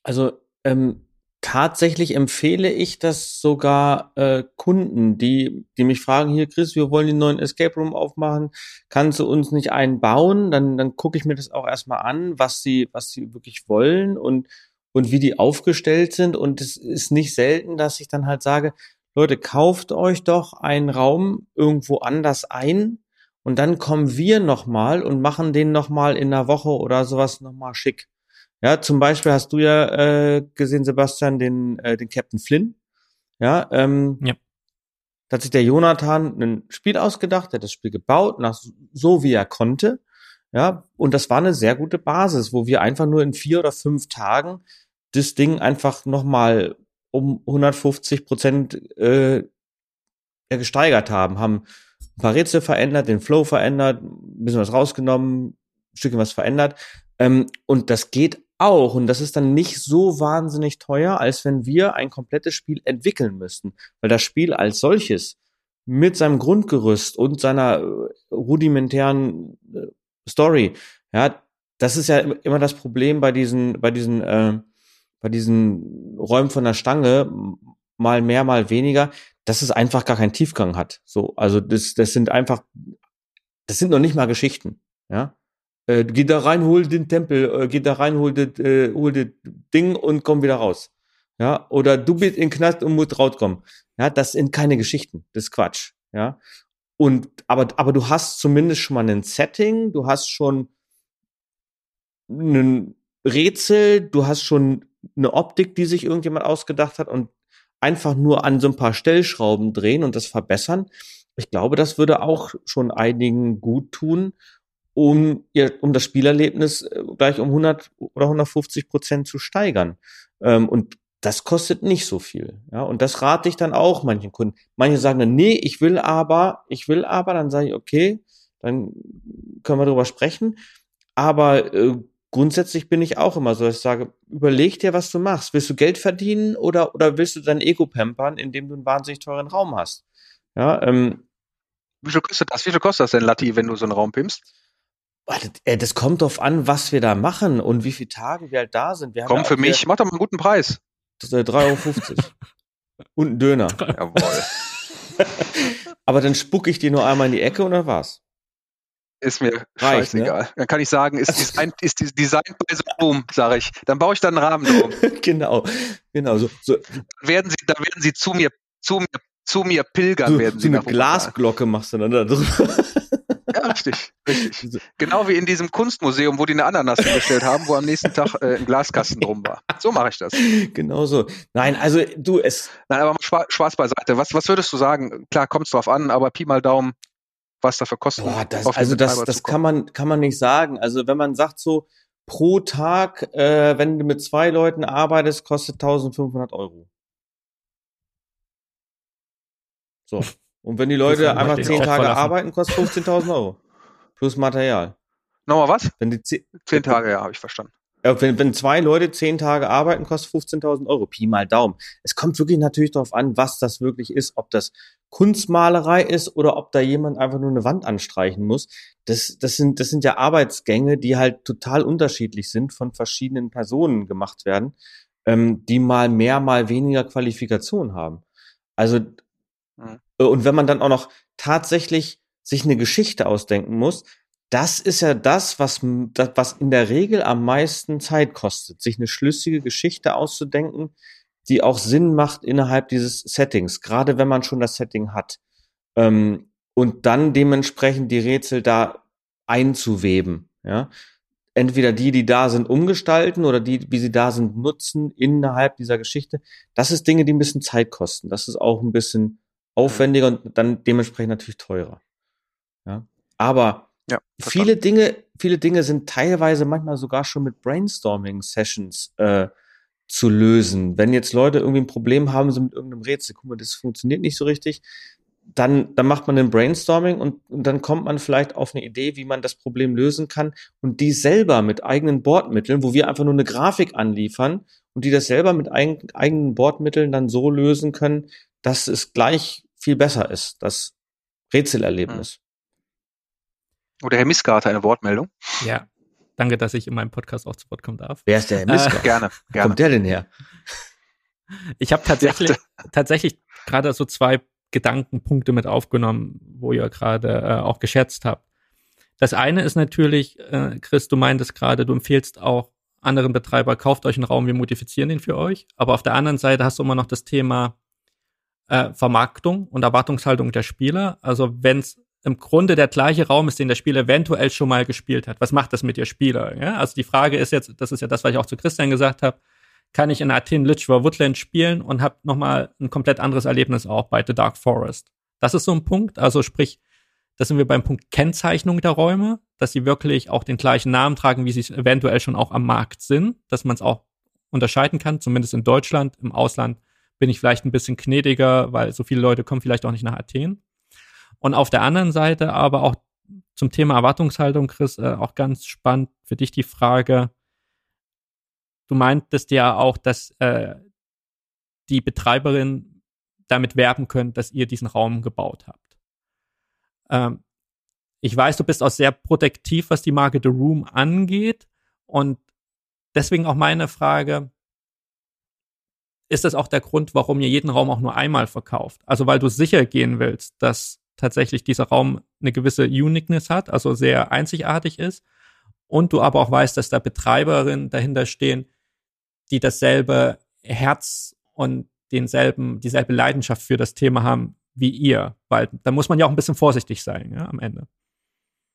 Also ähm, tatsächlich empfehle ich das sogar äh, Kunden, die, die mich fragen, hier Chris, wir wollen den neuen Escape Room aufmachen, kannst du uns nicht einen bauen? Dann, dann gucke ich mir das auch erstmal an, was sie, was sie wirklich wollen und und wie die aufgestellt sind. Und es ist nicht selten, dass ich dann halt sage, Leute, kauft euch doch einen Raum irgendwo anders ein und dann kommen wir nochmal und machen den nochmal in einer Woche oder sowas nochmal schick. Ja, zum Beispiel hast du ja äh, gesehen, Sebastian, den, äh, den Captain Flynn. Ja, ähm, ja. Da hat sich der Jonathan ein Spiel ausgedacht, der hat das Spiel gebaut, nach so wie er konnte. Ja, und das war eine sehr gute Basis, wo wir einfach nur in vier oder fünf Tagen das Ding einfach nochmal um 150 Prozent äh, gesteigert haben, haben ein paar Rätsel verändert, den Flow verändert, ein bisschen was rausgenommen, ein Stückchen was verändert. Ähm, und das geht auch. Und das ist dann nicht so wahnsinnig teuer, als wenn wir ein komplettes Spiel entwickeln müssten. Weil das Spiel als solches mit seinem Grundgerüst und seiner äh, rudimentären äh, Story, ja, das ist ja immer das Problem bei diesen, bei diesen äh, bei diesen Räumen von der Stange mal mehr, mal weniger, dass es einfach gar keinen Tiefgang hat. So, also das, das sind einfach, das sind noch nicht mal Geschichten, ja. Äh, geh da rein, hol den Tempel, äh, geh da rein, hol das, äh, hol das Ding und komm wieder raus. Ja, oder du bist in Knast und musst rauskommen. Ja, das sind keine Geschichten. Das ist Quatsch. Ja. Und, aber, aber du hast zumindest schon mal ein Setting, du hast schon ein Rätsel, du hast schon eine Optik, die sich irgendjemand ausgedacht hat und einfach nur an so ein paar Stellschrauben drehen und das verbessern. Ich glaube, das würde auch schon einigen gut tun, um, ihr, um das Spielerlebnis äh, gleich um 100 oder 150 Prozent zu steigern. Ähm, und das kostet nicht so viel. Ja, und das rate ich dann auch manchen Kunden. Manche sagen dann, nee, ich will aber, ich will aber, dann sage ich, okay, dann können wir darüber sprechen. Aber äh, grundsätzlich bin ich auch immer so, dass ich sage, überleg dir, was du machst. Willst du Geld verdienen oder, oder willst du dein Ego pampern, indem du einen wahnsinnig teuren Raum hast? Ja, ähm, Wie viel kostet das? Wie viel kostet das denn, Latti, wenn du so einen Raum pimpst? Das kommt drauf an, was wir da machen und wie viele Tage wir halt da sind. Wir Komm, für mich, mach doch mal einen guten Preis. Das ist 3,50 Euro. *laughs* und ein Döner. Jawohl. *laughs* Aber dann spucke ich dir nur einmal in die Ecke und dann war's ist mir Reicht, ne? scheißegal. Ne? Dann kann ich sagen, ist, Design, ist die Design bei so Boom, sage ich. Dann baue ich da einen Rahmen drum. *laughs* genau, genau. So, so. Werden sie, da werden sie zu mir, zu mir, zu mir pilgern. So, werden so sie eine Glasglocke machst du dann da drüber. Ja, richtig, richtig. Genau wie in diesem Kunstmuseum, wo die eine Ananas hingestellt haben, wo am nächsten Tag äh, ein Glaskasten drum war. So mache ich das. Genau so. Nein, also du es. Nein, aber Spaß beiseite. Was, was würdest du sagen? Klar, kommt es drauf an, aber Pi mal Daumen, was da für Kosten Boah, das, Also das, das kann man, kann man nicht sagen. Also wenn man sagt so, pro Tag, äh, wenn du mit zwei Leuten arbeitest, kostet 1500 Euro. So. *laughs* Und wenn die Leute einfach zehn Tage arbeiten, kostet 15.000 Euro. Plus Material. Nochmal was? Wenn die zehn, zehn Tage, ja, habe ich verstanden. Wenn, wenn zwei Leute zehn Tage arbeiten, kostet 15.000 Euro. Pi mal Daumen. Es kommt wirklich natürlich darauf an, was das wirklich ist. Ob das Kunstmalerei ist oder ob da jemand einfach nur eine Wand anstreichen muss. Das, das, sind, das sind ja Arbeitsgänge, die halt total unterschiedlich sind, von verschiedenen Personen gemacht werden, ähm, die mal mehr, mal weniger Qualifikation haben. Also, mhm. und wenn man dann auch noch tatsächlich sich eine Geschichte ausdenken muss, das ist ja das, was, was in der Regel am meisten Zeit kostet, sich eine schlüssige Geschichte auszudenken, die auch Sinn macht innerhalb dieses Settings, gerade wenn man schon das Setting hat. Ähm, und dann dementsprechend die Rätsel da einzuweben. Ja? Entweder die, die da sind, umgestalten oder die, wie sie da sind, nutzen innerhalb dieser Geschichte. Das ist Dinge, die ein bisschen Zeit kosten. Das ist auch ein bisschen aufwendiger und dann dementsprechend natürlich teurer. Ja? Aber ja, viele Dinge, viele Dinge sind teilweise manchmal sogar schon mit Brainstorming-Sessions äh, zu lösen. Wenn jetzt Leute irgendwie ein Problem haben, so mit irgendeinem Rätsel, guck mal, das funktioniert nicht so richtig, dann, dann macht man ein Brainstorming und, und dann kommt man vielleicht auf eine Idee, wie man das Problem lösen kann und die selber mit eigenen Bordmitteln, wo wir einfach nur eine Grafik anliefern und die das selber mit eigen, eigenen Bordmitteln dann so lösen können, dass es gleich viel besser ist, das Rätselerlebnis. Oder Herr Missgarter, eine Wortmeldung. Ja, danke, dass ich in meinem Podcast auch zu Wort kommen darf. Wer ist der Herr Missgarter? Äh, gerne, *laughs* gerne. Wo kommt der denn her? Ich habe tatsächlich, tatsächlich gerade so zwei Gedankenpunkte mit aufgenommen, wo ihr gerade äh, auch geschätzt habt. Das eine ist natürlich, äh, Chris, du meintest gerade, du empfehlst auch anderen Betreiber, kauft euch einen Raum, wir modifizieren ihn für euch. Aber auf der anderen Seite hast du immer noch das Thema äh, Vermarktung und Erwartungshaltung der Spieler. Also wenn es im Grunde der gleiche Raum ist, den der Spieler eventuell schon mal gespielt hat, was macht das mit ihr Spieler? Ja? Also die Frage ist jetzt, das ist ja das, was ich auch zu Christian gesagt habe, kann ich in Athen Lichwa Woodland spielen und habe nochmal ein komplett anderes Erlebnis auch bei The Dark Forest. Das ist so ein Punkt. Also sprich, da sind wir beim Punkt Kennzeichnung der Räume, dass sie wirklich auch den gleichen Namen tragen, wie sie eventuell schon auch am Markt sind, dass man es auch unterscheiden kann, zumindest in Deutschland. Im Ausland bin ich vielleicht ein bisschen gnädiger, weil so viele Leute kommen vielleicht auch nicht nach Athen. Und auf der anderen Seite aber auch zum Thema Erwartungshaltung, Chris, äh, auch ganz spannend für dich die Frage, du meintest ja auch, dass äh, die Betreiberin damit werben können, dass ihr diesen Raum gebaut habt. Ähm, ich weiß, du bist auch sehr protektiv, was die Marke The Room angeht. Und deswegen auch meine Frage, ist das auch der Grund, warum ihr jeden Raum auch nur einmal verkauft? Also weil du sicher gehen willst, dass tatsächlich dieser Raum eine gewisse Uniqueness hat, also sehr einzigartig ist. Und du aber auch weißt, dass da Betreiberinnen dahinter stehen, die dasselbe Herz und denselben, dieselbe Leidenschaft für das Thema haben wie ihr, weil da muss man ja auch ein bisschen vorsichtig sein, ja, am Ende.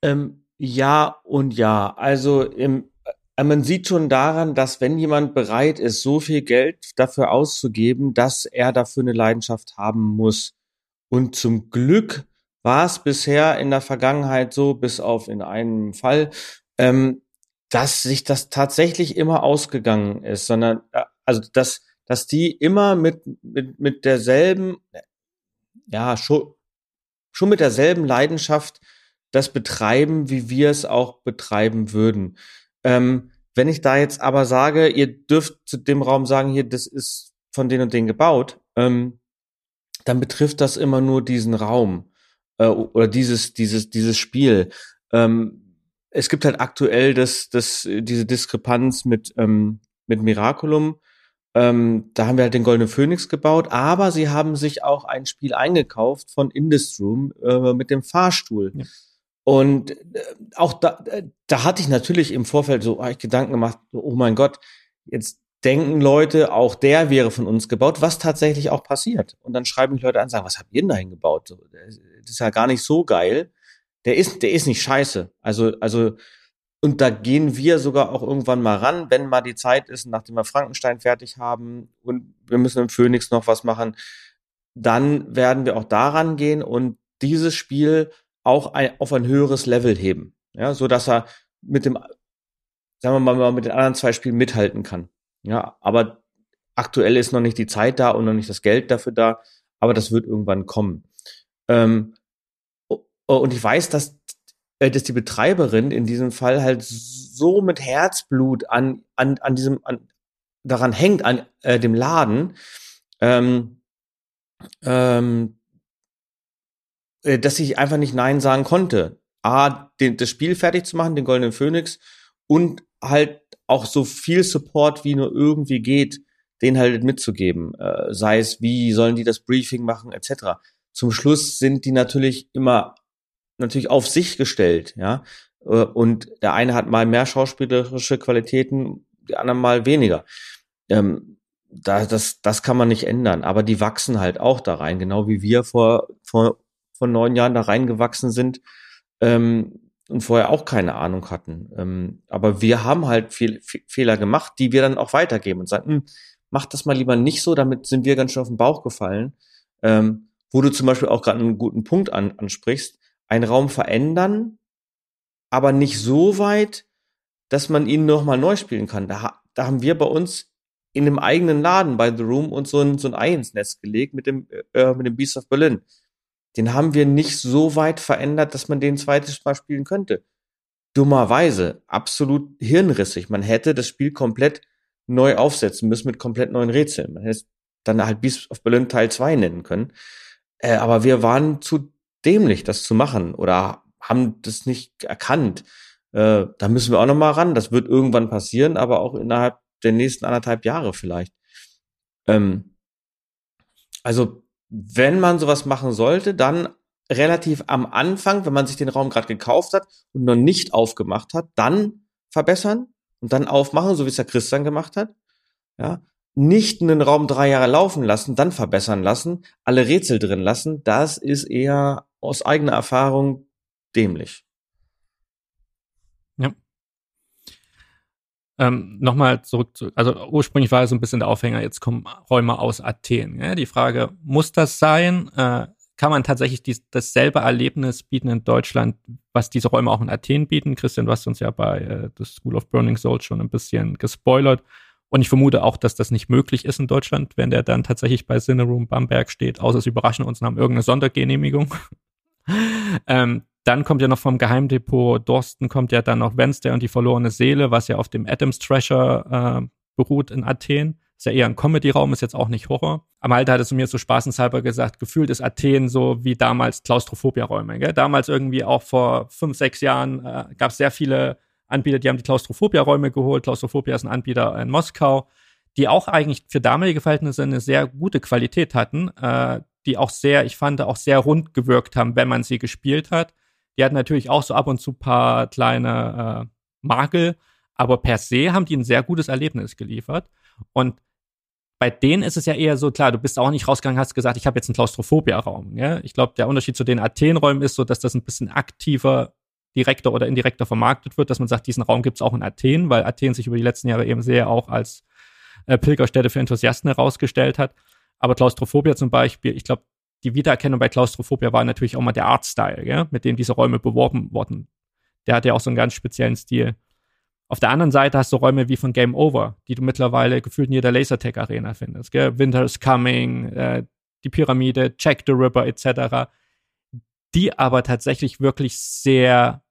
Ähm, ja und ja. Also im, äh, man sieht schon daran, dass wenn jemand bereit ist, so viel Geld dafür auszugeben, dass er dafür eine Leidenschaft haben muss. Und zum Glück war es bisher in der Vergangenheit so, bis auf in einem Fall, ähm, dass sich das tatsächlich immer ausgegangen ist, sondern äh, also dass dass die immer mit mit mit derselben ja schon schon mit derselben Leidenschaft das betreiben, wie wir es auch betreiben würden. Ähm, wenn ich da jetzt aber sage, ihr dürft zu dem Raum sagen, hier, das ist von den und den gebaut, ähm, dann betrifft das immer nur diesen Raum äh, oder dieses dieses dieses Spiel. Ähm, es gibt halt aktuell das, das, diese Diskrepanz mit, ähm, mit Miraculum. Ähm, da haben wir halt den Goldenen Phönix gebaut, aber sie haben sich auch ein Spiel eingekauft von Industrum äh, mit dem Fahrstuhl. Ja. Und äh, auch da, äh, da hatte ich natürlich im Vorfeld so ich Gedanken gemacht, oh mein Gott, jetzt denken Leute, auch der wäre von uns gebaut, was tatsächlich auch passiert. Und dann schreiben mich Leute an, sagen, was habt ihr denn dahin gebaut? Das ist ja gar nicht so geil der ist, der ist nicht scheiße. Also, also, und da gehen wir sogar auch irgendwann mal ran, wenn mal die Zeit ist, nachdem wir Frankenstein fertig haben und wir müssen im Phoenix noch was machen, dann werden wir auch daran gehen und dieses Spiel auch ein, auf ein höheres Level heben. Ja, so dass er mit dem, sagen wir mal, mit den anderen zwei Spielen mithalten kann. Ja, aber aktuell ist noch nicht die Zeit da und noch nicht das Geld dafür da, aber das wird irgendwann kommen. Ähm, und ich weiß, dass, äh, dass die Betreiberin in diesem Fall halt so mit Herzblut an, an, an diesem, an, daran hängt, an äh, dem Laden, ähm, ähm, äh, dass ich einfach nicht Nein sagen konnte. A, den, das Spiel fertig zu machen, den Goldenen Phönix, und halt auch so viel Support wie nur irgendwie geht, den halt mitzugeben. Äh, sei es, wie sollen die das Briefing machen, etc. Zum Schluss sind die natürlich immer natürlich auf sich gestellt, ja. Äh, und der eine hat mal mehr schauspielerische Qualitäten, die anderen mal weniger. Ähm, da, das, das kann man nicht ändern. Aber die wachsen halt auch da rein, genau wie wir vor, vor, vor neun Jahren da reingewachsen sind ähm, und vorher auch keine Ahnung hatten. Ähm, aber wir haben halt viel, viel, Fehler gemacht, die wir dann auch weitergeben und sagen, hm, mach das mal lieber nicht so, damit sind wir ganz schön auf den Bauch gefallen. Ähm, wo du zum Beispiel auch gerade einen guten Punkt an, ansprichst, einen Raum verändern, aber nicht so weit, dass man ihn nochmal neu spielen kann. Da, da haben wir bei uns in einem eigenen Laden bei The Room und so ein, so ein Ei ins Netz gelegt mit dem, äh, mit dem Beast of Berlin. Den haben wir nicht so weit verändert, dass man den zweites Mal spielen könnte. Dummerweise, absolut hirnrissig. Man hätte das Spiel komplett neu aufsetzen müssen mit komplett neuen Rätseln. Man hätte es dann halt Beast of Berlin Teil 2 nennen können. Äh, aber wir waren zu dämlich, das zu machen oder haben das nicht erkannt. Äh, da müssen wir auch noch mal ran. Das wird irgendwann passieren, aber auch innerhalb der nächsten anderthalb Jahre vielleicht. Ähm, also wenn man sowas machen sollte, dann relativ am Anfang, wenn man sich den Raum gerade gekauft hat und noch nicht aufgemacht hat, dann verbessern und dann aufmachen, so wie es der Christian gemacht hat. Ja, nicht einen Raum drei Jahre laufen lassen, dann verbessern lassen, alle Rätsel drin lassen, das ist eher aus eigener Erfahrung dämlich. Ja. Ähm, Nochmal zurück zu, also ursprünglich war so ein bisschen der Aufhänger, jetzt kommen Räume aus Athen. Ja? Die Frage, muss das sein? Äh, kann man tatsächlich dies, dasselbe Erlebnis bieten in Deutschland, was diese Räume auch in Athen bieten? Christian, du hast uns ja bei äh, The School of Burning Souls schon ein bisschen gespoilert. Und ich vermute auch, dass das nicht möglich ist in Deutschland, wenn der dann tatsächlich bei Cineroom Bamberg steht, außer sie überraschen uns und haben irgendeine Sondergenehmigung. *laughs* ähm, dann kommt ja noch vom Geheimdepot Dorsten kommt ja dann noch Wednesday und die verlorene Seele, was ja auf dem Adams Treasure äh, beruht in Athen. Ist ja eher ein Comedy-Raum, ist jetzt auch nicht Horror. Am Alter hat es mir so spaßenshalber gesagt, gefühlt ist Athen so wie damals Klaustrophobia-Räume. Damals irgendwie auch vor fünf, sechs Jahren äh, gab es sehr viele Anbieter, die haben die Klaustrophobia-Räume geholt. Klaustrophobia ist ein Anbieter in Moskau, die auch eigentlich für damalige Verhältnisse eine sehr gute Qualität hatten, äh, die auch sehr, ich fand, auch sehr rund gewirkt haben, wenn man sie gespielt hat. Die hatten natürlich auch so ab und zu paar kleine äh, Makel, aber per se haben die ein sehr gutes Erlebnis geliefert. Und bei denen ist es ja eher so, klar, du bist auch nicht rausgegangen, hast gesagt, ich habe jetzt einen Klaustrophobia-Raum. Ja? Ich glaube, der Unterschied zu den Athen-Räumen ist so, dass das ein bisschen aktiver direkter oder indirekter vermarktet wird, dass man sagt, diesen Raum gibt es auch in Athen, weil Athen sich über die letzten Jahre eben sehr auch als äh, Pilgerstätte für Enthusiasten herausgestellt hat. Aber Klaustrophobia zum Beispiel, ich glaube, die Wiedererkennung bei Klaustrophobia war natürlich auch mal der Artstyle, ja, mit dem diese Räume beworben wurden. Der hat ja auch so einen ganz speziellen Stil. Auf der anderen Seite hast du Räume wie von Game Over, die du mittlerweile gefühlt in jeder Lasertech Arena findest. Gell? Winter is Coming, äh, die Pyramide, Check the River etc die aber tatsächlich wirklich sehr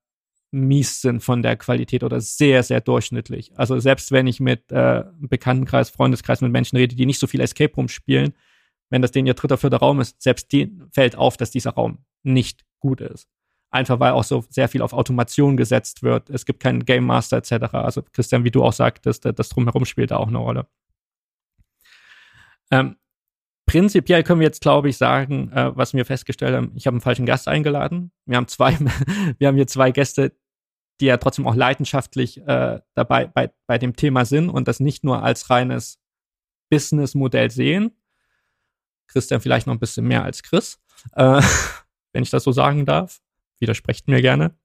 mies sind von der Qualität oder sehr, sehr durchschnittlich. Also selbst wenn ich mit äh, Bekanntenkreis, Freundeskreis mit Menschen rede, die nicht so viel Escape Room spielen, wenn das denen ihr dritter, vierter Raum ist, selbst denen fällt auf, dass dieser Raum nicht gut ist. Einfach weil auch so sehr viel auf Automation gesetzt wird. Es gibt keinen Game Master etc. Also Christian, wie du auch sagtest, das Drumherum spielt da auch eine Rolle. Ähm, prinzipiell können wir jetzt, glaube ich, sagen, äh, was wir festgestellt haben, ich habe einen falschen Gast eingeladen. Wir haben zwei, *laughs* wir haben hier zwei Gäste, die ja trotzdem auch leidenschaftlich äh, dabei bei, bei dem Thema sind und das nicht nur als reines Businessmodell sehen. Christian vielleicht noch ein bisschen mehr als Chris, äh, *laughs* wenn ich das so sagen darf. Widersprecht mir gerne.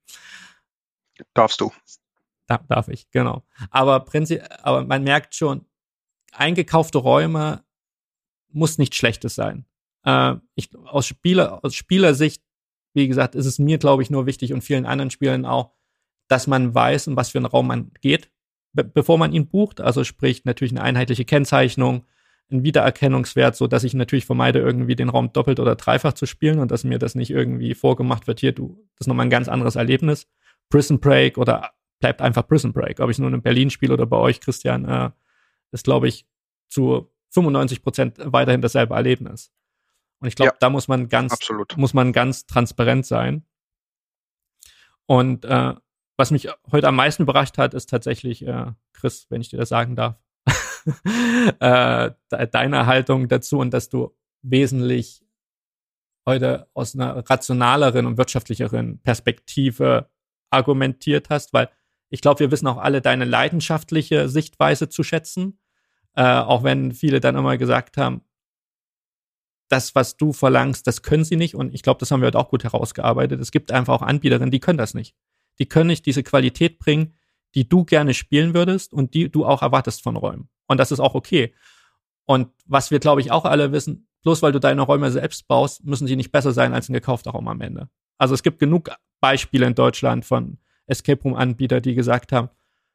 Darfst du. Da, darf ich, genau. Aber, prinzip, aber man merkt schon, eingekaufte Räume muss nichts Schlechtes sein. Äh, ich, aus, Spieler, aus Spielersicht, wie gesagt, ist es mir, glaube ich, nur wichtig und vielen anderen Spielern auch, dass man weiß, in was für einen Raum man geht, be bevor man ihn bucht. Also sprich natürlich eine einheitliche Kennzeichnung, ein Wiedererkennungswert, so dass ich natürlich vermeide, irgendwie den Raum doppelt oder dreifach zu spielen und dass mir das nicht irgendwie vorgemacht wird. Hier, du, das ist nochmal ein ganz anderes Erlebnis. Prison Break oder bleibt einfach Prison Break. Ob ich nur in Berlin spiele oder bei euch, Christian, äh, ist, glaube ich, zu 95 Prozent weiterhin dasselbe Erlebnis. Und ich glaube, ja, da muss man ganz, absolut. muss man ganz transparent sein. Und äh, was mich heute am meisten überrascht hat, ist tatsächlich, äh, Chris, wenn ich dir das sagen darf, *laughs* äh, deine Haltung dazu und dass du wesentlich heute aus einer rationaleren und wirtschaftlicheren Perspektive argumentiert hast, weil ich glaube, wir wissen auch alle deine leidenschaftliche Sichtweise zu schätzen. Äh, auch wenn viele dann immer gesagt haben, das, was du verlangst, das können sie nicht. Und ich glaube, das haben wir heute auch gut herausgearbeitet. Es gibt einfach auch Anbieterinnen, die können das nicht. Die können nicht diese Qualität bringen, die du gerne spielen würdest und die du auch erwartest von Räumen. Und das ist auch okay. Und was wir, glaube ich, auch alle wissen, bloß weil du deine Räume selbst baust, müssen sie nicht besser sein als ein gekaufter Raum am Ende. Also es gibt genug Beispiele in Deutschland von Escape Room Anbieter, die gesagt haben,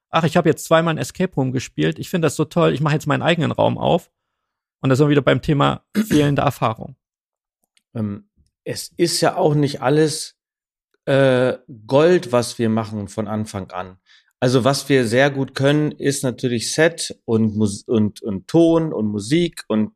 ach, ich habe jetzt zweimal ein Escape Room gespielt, ich finde das so toll, ich mache jetzt meinen eigenen Raum auf. Und da sind wir wieder beim Thema *clears throat* fehlende Erfahrung. Ähm, es ist ja auch nicht alles äh, Gold, was wir machen von Anfang an. Also was wir sehr gut können, ist natürlich Set und, Mus und, und Ton und Musik und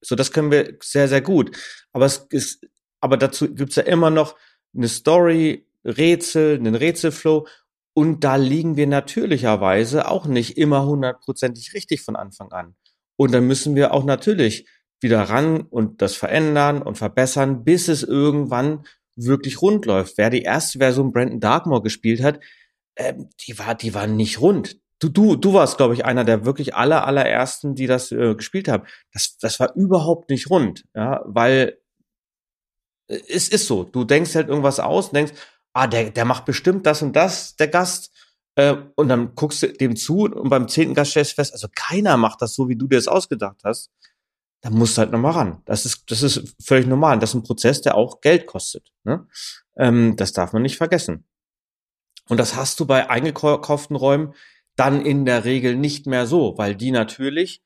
so das können wir sehr, sehr gut. Aber es ist, aber dazu gibt's ja immer noch eine Story, Rätsel, einen Rätselflow und da liegen wir natürlicherweise auch nicht immer hundertprozentig richtig von Anfang an. Und dann müssen wir auch natürlich wieder ran und das verändern und verbessern, bis es irgendwann wirklich rund läuft. Wer die erste Version Brandon Darkmore gespielt hat, äh, die war, die war nicht rund. Du, du, du warst, glaube ich, einer der wirklich aller, allerersten, die das äh, gespielt haben. Das, das war überhaupt nicht rund, ja, weil äh, es ist so. Du denkst halt irgendwas aus und denkst, ah, der, der macht bestimmt das und das, der Gast. Äh, und dann guckst du dem zu und beim zehnten Gast stellst du fest, also keiner macht das so, wie du dir das ausgedacht hast. Da musst du halt nochmal ran. Das ist, das ist völlig normal. Das ist ein Prozess, der auch Geld kostet. Ne? Ähm, das darf man nicht vergessen. Und das hast du bei eingekauften Räumen dann in der Regel nicht mehr so, weil die natürlich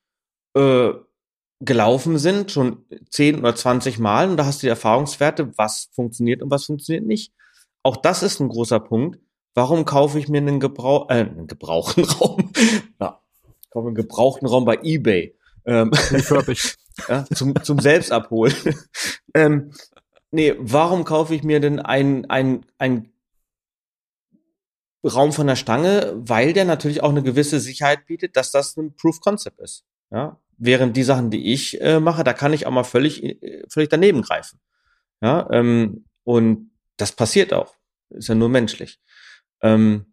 äh, gelaufen sind, schon 10 oder 20 Mal und da hast du die Erfahrungswerte, was funktioniert und was funktioniert nicht. Auch das ist ein großer Punkt. Warum kaufe ich mir einen, Gebrauch, äh, einen gebrauchten *laughs* Raum? ja, ich kaufe einen gebrauchten Raum bei eBay. Ähm, *laughs* ja, zum, zum Selbstabholen. *laughs* ähm, nee, warum kaufe ich mir denn ein, ein, ein Raum von der Stange, weil der natürlich auch eine gewisse Sicherheit bietet, dass das ein Proof Concept ist. Ja, während die Sachen, die ich äh, mache, da kann ich auch mal völlig, äh, völlig daneben greifen. Ja, ähm, und das passiert auch. Ist ja nur menschlich. Ähm,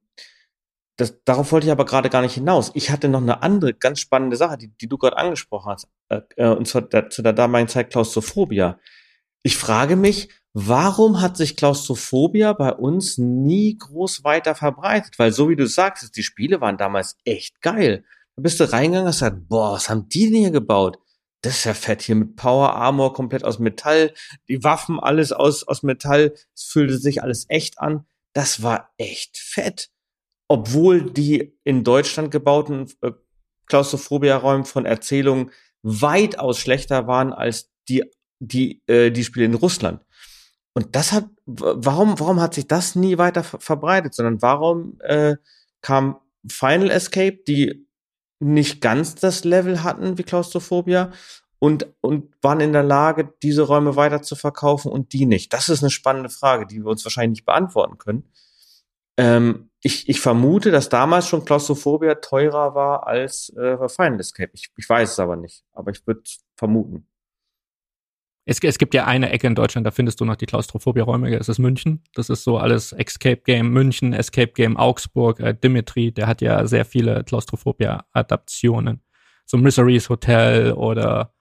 das, darauf wollte ich aber gerade gar nicht hinaus. Ich hatte noch eine andere ganz spannende Sache, die, die du gerade angesprochen hast, äh, äh und zwar der, zu der damaligen Zeit Klaustrophobia. Ich frage mich, warum hat sich Klaustrophobia bei uns nie groß weiter verbreitet? Weil so wie du sagst, die Spiele waren damals echt geil. Da bist du reingegangen und hast gesagt, boah, was haben die denn hier gebaut? Das ist ja fett hier mit Power Armor komplett aus Metall, die Waffen alles aus, aus Metall. Es fühlte sich alles echt an. Das war echt fett. Obwohl die in Deutschland gebauten äh, Klaustrophobia-Räume von Erzählungen weitaus schlechter waren als die die, äh, die Spiele in Russland. Und das hat, warum, warum hat sich das nie weiter verbreitet, sondern warum äh, kam Final Escape, die nicht ganz das Level hatten wie Klaustrophobia und, und waren in der Lage, diese Räume weiter zu verkaufen und die nicht? Das ist eine spannende Frage, die wir uns wahrscheinlich nicht beantworten können. Ähm, ich, ich vermute, dass damals schon Klaustrophobia teurer war als äh, Final Escape. Ich, ich weiß es aber nicht, aber ich würde vermuten. Es, es gibt ja eine Ecke in Deutschland, da findest du noch die Klaustrophobie-Räume, das ist München. Das ist so alles Escape Game München, Escape Game Augsburg, äh, Dimitri, der hat ja sehr viele Klaustrophobia-Adaptionen. So Misery's Hotel oder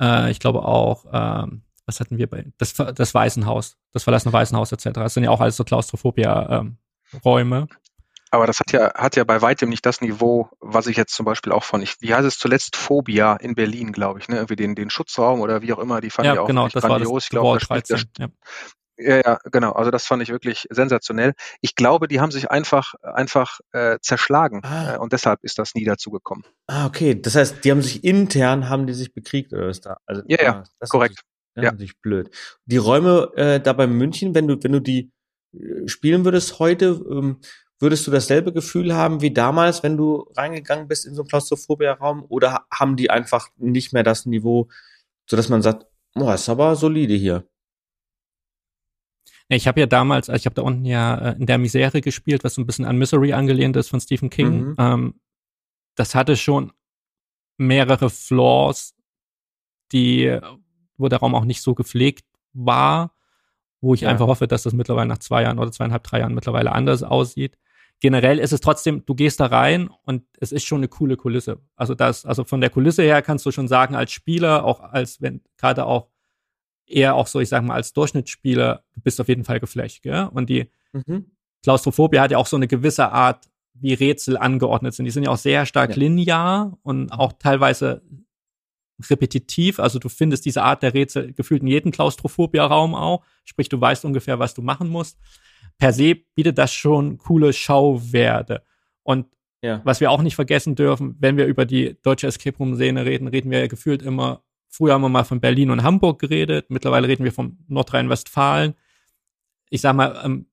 äh, ich glaube auch, ähm, was hatten wir bei, das, das Waisenhaus, das verlassene Waisenhaus etc. Das sind ja auch alles so Klaustrophobia-Räume. Ähm, aber das hat ja, hat ja bei weitem nicht das Niveau, was ich jetzt zum Beispiel auch von, ich, wie heißt es zuletzt, Phobia in Berlin, glaube ich, ne? Irgendwie den, den Schutzraum oder wie auch immer, die fand ja, ich auch genau, das grandios. War das ich glaube, da 13, ja. Ja, ja, genau. Also das fand ich wirklich sensationell. Ich glaube, die haben sich einfach einfach äh, zerschlagen ah. äh, und deshalb ist das nie dazu gekommen. Ah, okay. Das heißt, die haben sich intern haben die sich bekriegt oder was da? Also, ja, ja, ah, korrekt. Ist, ja, natürlich blöd. Die Räume äh, da bei München, wenn du wenn du die äh, spielen würdest heute, ähm, Würdest du dasselbe Gefühl haben wie damals, wenn du reingegangen bist in so einen Klaustrophobia-Raum? Oder haben die einfach nicht mehr das Niveau, sodass man sagt, boah, ist aber solide hier? Ich habe ja damals, also ich habe da unten ja äh, in der Misere gespielt, was so ein bisschen an Misery angelehnt ist von Stephen King. Mhm. Ähm, das hatte schon mehrere Flaws, die, wo der Raum auch nicht so gepflegt war. wo ich ja. einfach hoffe, dass das mittlerweile nach zwei Jahren oder zweieinhalb, drei Jahren mittlerweile anders aussieht. Generell ist es trotzdem, du gehst da rein und es ist schon eine coole Kulisse. Also das, also von der Kulisse her kannst du schon sagen, als Spieler, auch als wenn, gerade auch eher auch so, ich sag mal, als Durchschnittsspieler, du bist auf jeden Fall geflasht, gell? Und die mhm. Klaustrophobie hat ja auch so eine gewisse Art, wie Rätsel angeordnet sind. Die sind ja auch sehr stark ja. linear und auch teilweise repetitiv. Also du findest diese Art der Rätsel gefühlt in jedem Klaustrophobia-Raum auch. Sprich, du weißt ungefähr, was du machen musst. Per se bietet das schon coole Schauwerte. Und ja. was wir auch nicht vergessen dürfen, wenn wir über die deutsche Escape Room-Szene reden, reden wir ja gefühlt immer, früher haben wir mal von Berlin und Hamburg geredet, mittlerweile reden wir von Nordrhein-Westfalen. Ich sag mal, ähm,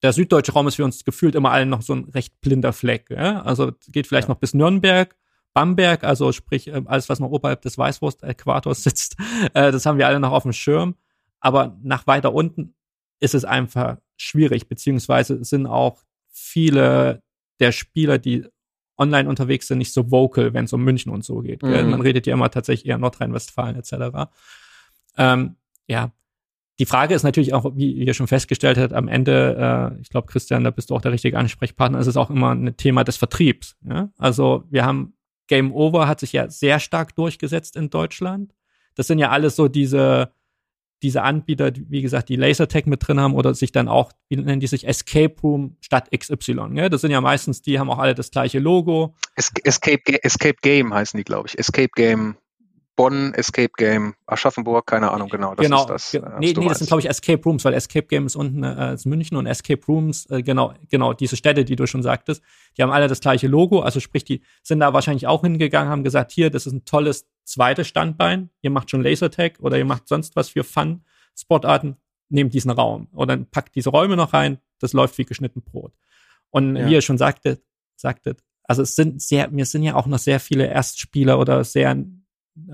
der süddeutsche Raum ist für uns gefühlt immer allen noch so ein recht blinder Fleck. Ja? Also geht vielleicht ja. noch bis Nürnberg, Bamberg, also sprich äh, alles, was noch oberhalb des Weißwurst-Äquators sitzt, *laughs* äh, das haben wir alle noch auf dem Schirm. Aber nach weiter unten ist es einfach schwierig, beziehungsweise sind auch viele der Spieler, die online unterwegs sind, nicht so vocal, wenn es um München und so geht. Mhm. Man redet ja immer tatsächlich eher Nordrhein-Westfalen etc. Ähm, ja, die Frage ist natürlich auch, wie ihr schon festgestellt habt, am Ende, äh, ich glaube, Christian, da bist du auch der richtige Ansprechpartner, ist es auch immer ein Thema des Vertriebs. Ja? Also wir haben Game Over hat sich ja sehr stark durchgesetzt in Deutschland. Das sind ja alles so diese, diese Anbieter, wie gesagt, die Lasertech mit drin haben oder sich dann auch, wie nennen die sich, Escape Room statt XY. Ja? Das sind ja meistens, die haben auch alle das gleiche Logo. Escape, Escape Game heißen die, glaube ich. Escape Game Bonn, Escape Game, Aschaffenburg, keine Ahnung genau. Das genau, ist das. Äh, nee, nee das sind glaube ich Escape Rooms, weil Escape Game ist unten äh, ist München und Escape Rooms, äh, genau, genau, diese Städte, die du schon sagtest, die haben alle das gleiche Logo, also sprich, die sind da wahrscheinlich auch hingegangen, haben gesagt, hier, das ist ein tolles zweites Standbein, ihr macht schon Lasertag oder ihr macht sonst was für Fun-Sportarten, nehmt diesen Raum oder dann packt diese Räume noch rein, das läuft wie geschnitten Brot. Und ja. wie ihr schon sagtet, sagtet, also es sind sehr, mir sind ja auch noch sehr viele Erstspieler oder sehr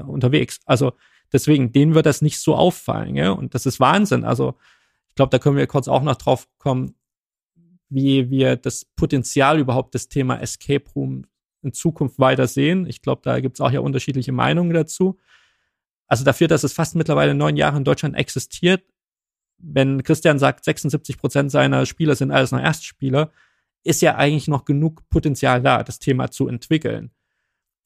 unterwegs. Also deswegen, denen wird das nicht so auffallen. Ja? Und das ist Wahnsinn. Also ich glaube, da können wir kurz auch noch drauf kommen, wie wir das Potenzial überhaupt des Thema Escape Room in Zukunft weiter sehen. Ich glaube, da gibt es auch ja unterschiedliche Meinungen dazu. Also dafür, dass es fast mittlerweile neun Jahre in Deutschland existiert, wenn Christian sagt, 76 Prozent seiner Spieler sind alles noch Erstspieler, ist ja eigentlich noch genug Potenzial da, das Thema zu entwickeln.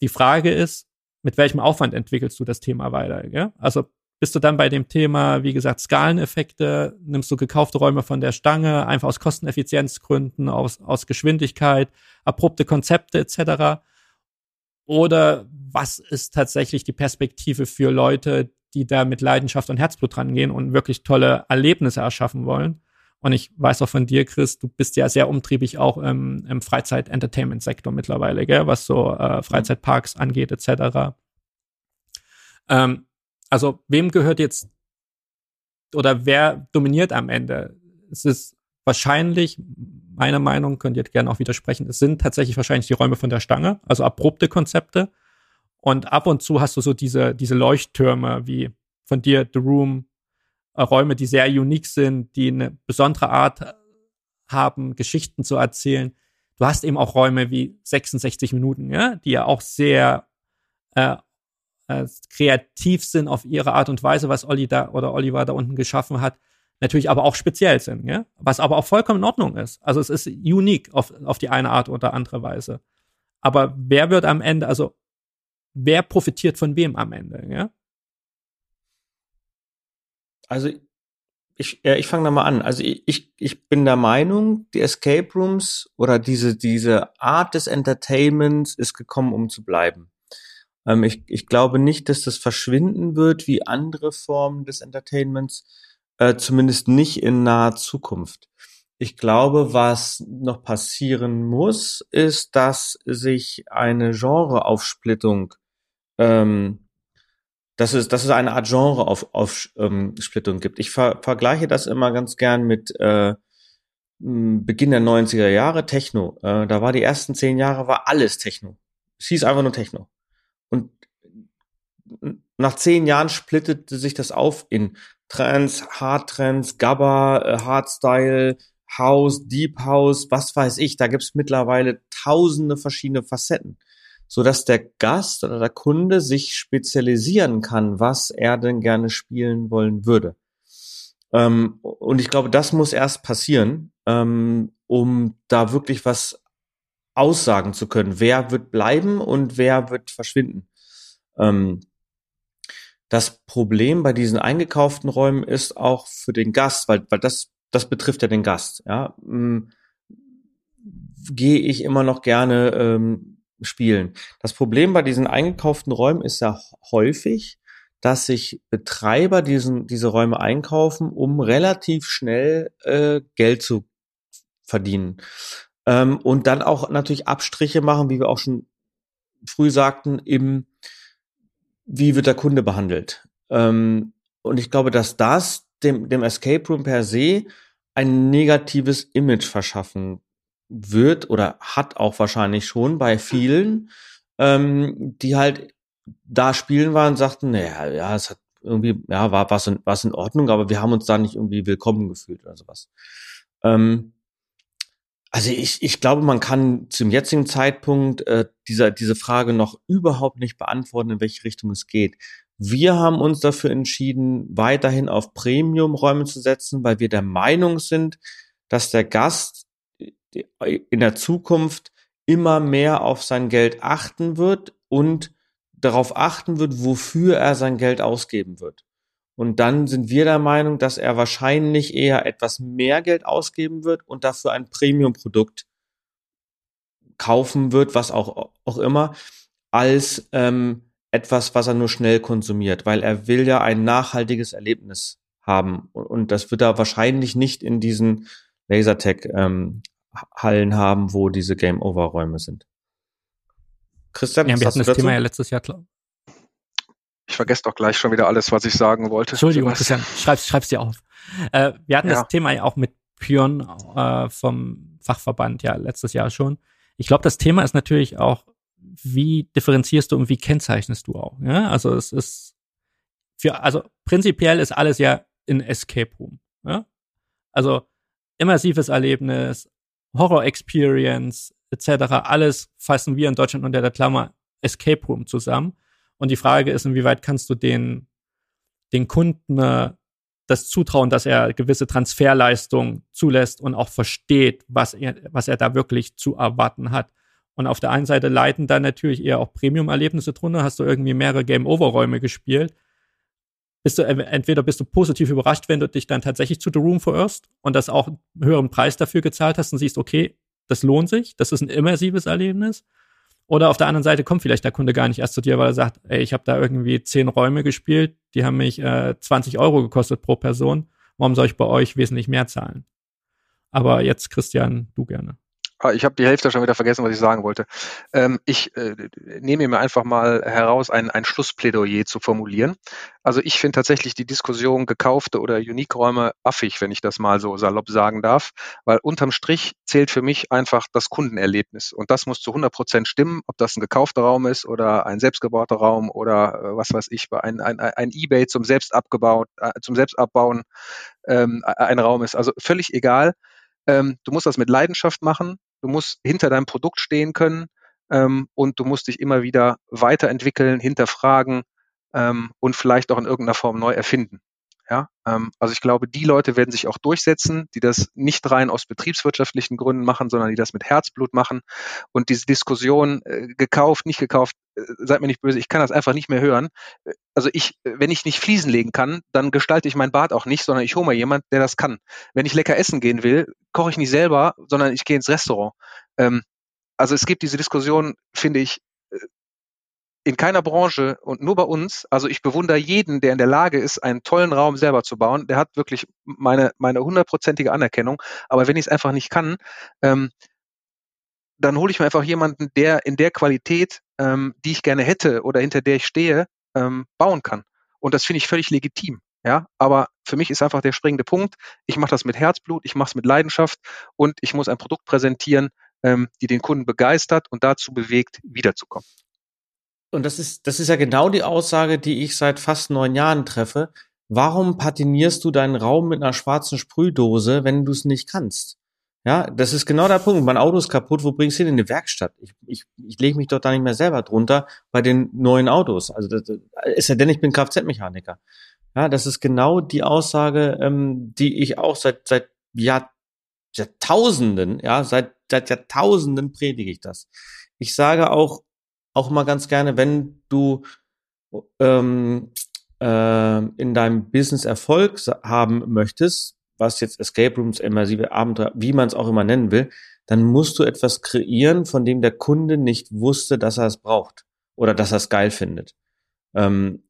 Die Frage ist, mit welchem Aufwand entwickelst du das Thema weiter? Gell? Also bist du dann bei dem Thema, wie gesagt, Skaleneffekte, nimmst du gekaufte Räume von der Stange, einfach aus Kosteneffizienzgründen, aus, aus Geschwindigkeit, abrupte Konzepte etc. Oder was ist tatsächlich die Perspektive für Leute, die da mit Leidenschaft und Herzblut rangehen und wirklich tolle Erlebnisse erschaffen wollen? Und ich weiß auch von dir, Chris, du bist ja sehr umtriebig auch im, im Freizeit-Entertainment-Sektor mittlerweile, gell? was so äh, Freizeitparks angeht, etc. Ähm, also, wem gehört jetzt oder wer dominiert am Ende? Es ist wahrscheinlich, meiner Meinung, könnt ihr gerne auch widersprechen, es sind tatsächlich wahrscheinlich die Räume von der Stange, also abrupte Konzepte. Und ab und zu hast du so diese, diese Leuchttürme wie von dir, The Room, äh, Räume, die sehr unique sind, die eine besondere Art haben, Geschichten zu erzählen. Du hast eben auch Räume wie 66 Minuten, ja, die ja auch sehr äh, äh, kreativ sind auf ihre Art und Weise, was Olli da oder Oliver da unten geschaffen hat, natürlich aber auch speziell sind, ja, was aber auch vollkommen in Ordnung ist. Also es ist unique auf, auf die eine Art oder andere Weise. Aber wer wird am Ende, also wer profitiert von wem am Ende, ja? Also ich, ja, ich fange da mal an. Also ich, ich bin der Meinung, die Escape Rooms oder diese, diese Art des Entertainments ist gekommen, um zu bleiben. Ähm, ich, ich glaube nicht, dass das verschwinden wird wie andere Formen des Entertainments, äh, zumindest nicht in naher Zukunft. Ich glaube, was noch passieren muss, ist, dass sich eine Genreaufsplittung ähm, dass es, dass es eine Art Genre auf, auf ähm, gibt. Ich ver vergleiche das immer ganz gern mit äh, Beginn der 90er Jahre Techno. Äh, da war die ersten zehn Jahre war alles Techno. Es hieß einfach nur Techno. Nach zehn Jahren splittete sich das auf in Trends, Hardtrends, Gabba, äh, Hardstyle, House, Deep House, was weiß ich. Da gibt's mittlerweile tausende verschiedene Facetten so dass der Gast oder der Kunde sich spezialisieren kann, was er denn gerne spielen wollen würde. Ähm, und ich glaube, das muss erst passieren, ähm, um da wirklich was aussagen zu können. Wer wird bleiben und wer wird verschwinden? Ähm, das Problem bei diesen eingekauften Räumen ist auch für den Gast, weil, weil das, das betrifft ja den Gast, ja. Ähm, gehe ich immer noch gerne ähm, spielen. Das Problem bei diesen eingekauften Räumen ist ja häufig, dass sich Betreiber diesen, diese Räume einkaufen, um relativ schnell äh, Geld zu verdienen. Ähm, und dann auch natürlich Abstriche machen, wie wir auch schon früh sagten, im wie wird der Kunde behandelt. Ähm, und ich glaube, dass das dem, dem Escape Room per se ein negatives Image verschaffen wird oder hat auch wahrscheinlich schon bei vielen, ähm, die halt da spielen waren, sagten, naja, ja, es hat irgendwie, ja, war was in, was in Ordnung, aber wir haben uns da nicht irgendwie willkommen gefühlt oder sowas. Ähm, also ich, ich glaube, man kann zum jetzigen Zeitpunkt äh, dieser, diese Frage noch überhaupt nicht beantworten, in welche Richtung es geht. Wir haben uns dafür entschieden, weiterhin auf Premium-Räume zu setzen, weil wir der Meinung sind, dass der Gast in der Zukunft immer mehr auf sein Geld achten wird und darauf achten wird, wofür er sein Geld ausgeben wird. Und dann sind wir der Meinung, dass er wahrscheinlich eher etwas mehr Geld ausgeben wird und dafür ein Premium-Produkt kaufen wird, was auch, auch immer, als ähm, etwas, was er nur schnell konsumiert, weil er will ja ein nachhaltiges Erlebnis haben. Und das wird er wahrscheinlich nicht in diesen Lasertech-Hallen ähm, haben, wo diese Game-Over-Räume sind. Christian, ja, wir hatten das? Thema ja letztes Jahr, ich vergesse doch gleich schon wieder alles, was ich sagen wollte. Entschuldigung, Christian, schreib's, schreib's dir auf. Äh, wir hatten ja. das Thema ja auch mit Pyrn äh, vom Fachverband ja letztes Jahr schon. Ich glaube, das Thema ist natürlich auch, wie differenzierst du und wie kennzeichnest du auch. Ja? Also es ist für, also prinzipiell ist alles ja in Escape Room. Ja? Also immersives Erlebnis, Horror Experience etc. Alles fassen wir in Deutschland unter der Klammer Escape Room zusammen. Und die Frage ist, inwieweit kannst du den, den Kunden äh, das zutrauen, dass er gewisse Transferleistung zulässt und auch versteht, was er, was er da wirklich zu erwarten hat. Und auf der einen Seite leiten da natürlich eher auch Premium-Erlebnisse drunter. Hast du irgendwie mehrere Game-Over-Räume gespielt? Bist du, entweder bist du positiv überrascht, wenn du dich dann tatsächlich zu The Room verirrst und das auch einen höheren Preis dafür gezahlt hast und siehst, okay, das lohnt sich, das ist ein immersives Erlebnis. Oder auf der anderen Seite kommt vielleicht der Kunde gar nicht erst zu dir, weil er sagt, ey, ich habe da irgendwie zehn Räume gespielt, die haben mich äh, 20 Euro gekostet pro Person. Warum soll ich bei euch wesentlich mehr zahlen? Aber jetzt, Christian, du gerne. Ah, ich habe die Hälfte schon wieder vergessen, was ich sagen wollte. Ähm, ich äh, nehme mir einfach mal heraus, ein, ein Schlussplädoyer zu formulieren. Also ich finde tatsächlich die Diskussion gekaufte oder Unique-Räume affig, wenn ich das mal so salopp sagen darf, weil unterm Strich zählt für mich einfach das Kundenerlebnis. Und das muss zu 100 Prozent stimmen, ob das ein gekaufter Raum ist oder ein selbstgebauter Raum oder äh, was weiß ich, ein, ein, ein Ebay zum Selbstabgebaut, äh, zum Selbstabbauen ähm, ein Raum ist. Also völlig egal. Ähm, du musst das mit Leidenschaft machen du musst hinter deinem Produkt stehen können ähm, und du musst dich immer wieder weiterentwickeln, hinterfragen ähm, und vielleicht auch in irgendeiner Form neu erfinden. Ja, ähm, also ich glaube, die Leute werden sich auch durchsetzen, die das nicht rein aus betriebswirtschaftlichen Gründen machen, sondern die das mit Herzblut machen. Und diese Diskussion äh, gekauft, nicht gekauft, äh, seid mir nicht böse, ich kann das einfach nicht mehr hören. Äh, also ich, wenn ich nicht Fliesen legen kann, dann gestalte ich mein Bad auch nicht, sondern ich hole mal jemand, der das kann. Wenn ich lecker essen gehen will, koche ich nicht selber, sondern ich gehe ins Restaurant. Ähm, also es gibt diese Diskussion, finde ich, äh, in keiner Branche und nur bei uns, also ich bewundere jeden, der in der Lage ist, einen tollen Raum selber zu bauen, der hat wirklich meine, meine hundertprozentige Anerkennung. Aber wenn ich es einfach nicht kann, ähm, dann hole ich mir einfach jemanden, der in der Qualität, ähm, die ich gerne hätte oder hinter der ich stehe, ähm, bauen kann. Und das finde ich völlig legitim. Ja, aber für mich ist einfach der springende Punkt. Ich mache das mit Herzblut, ich mache es mit Leidenschaft und ich muss ein Produkt präsentieren, ähm, die den Kunden begeistert und dazu bewegt, wiederzukommen. Und das ist, das ist ja genau die Aussage, die ich seit fast neun Jahren treffe. Warum patinierst du deinen Raum mit einer schwarzen Sprühdose, wenn du es nicht kannst? Ja, das ist genau der Punkt. Mein Auto ist kaputt, wo bringst du den in die Werkstatt? Ich, ich, ich lege mich doch da nicht mehr selber drunter bei den neuen Autos. Also das ist ja denn, ich bin Kfz-Mechaniker. Ja, das ist genau die Aussage, ähm, die ich auch seit seit Jahr, Jahrtausenden, ja, seit seit Jahrtausenden predige ich das. Ich sage auch auch mal ganz gerne, wenn du ähm, äh, in deinem Business Erfolg haben möchtest, was jetzt Escape Rooms, immersive Abenteuer, wie man es auch immer nennen will, dann musst du etwas kreieren, von dem der Kunde nicht wusste, dass er es braucht oder dass er es geil findet. Ähm,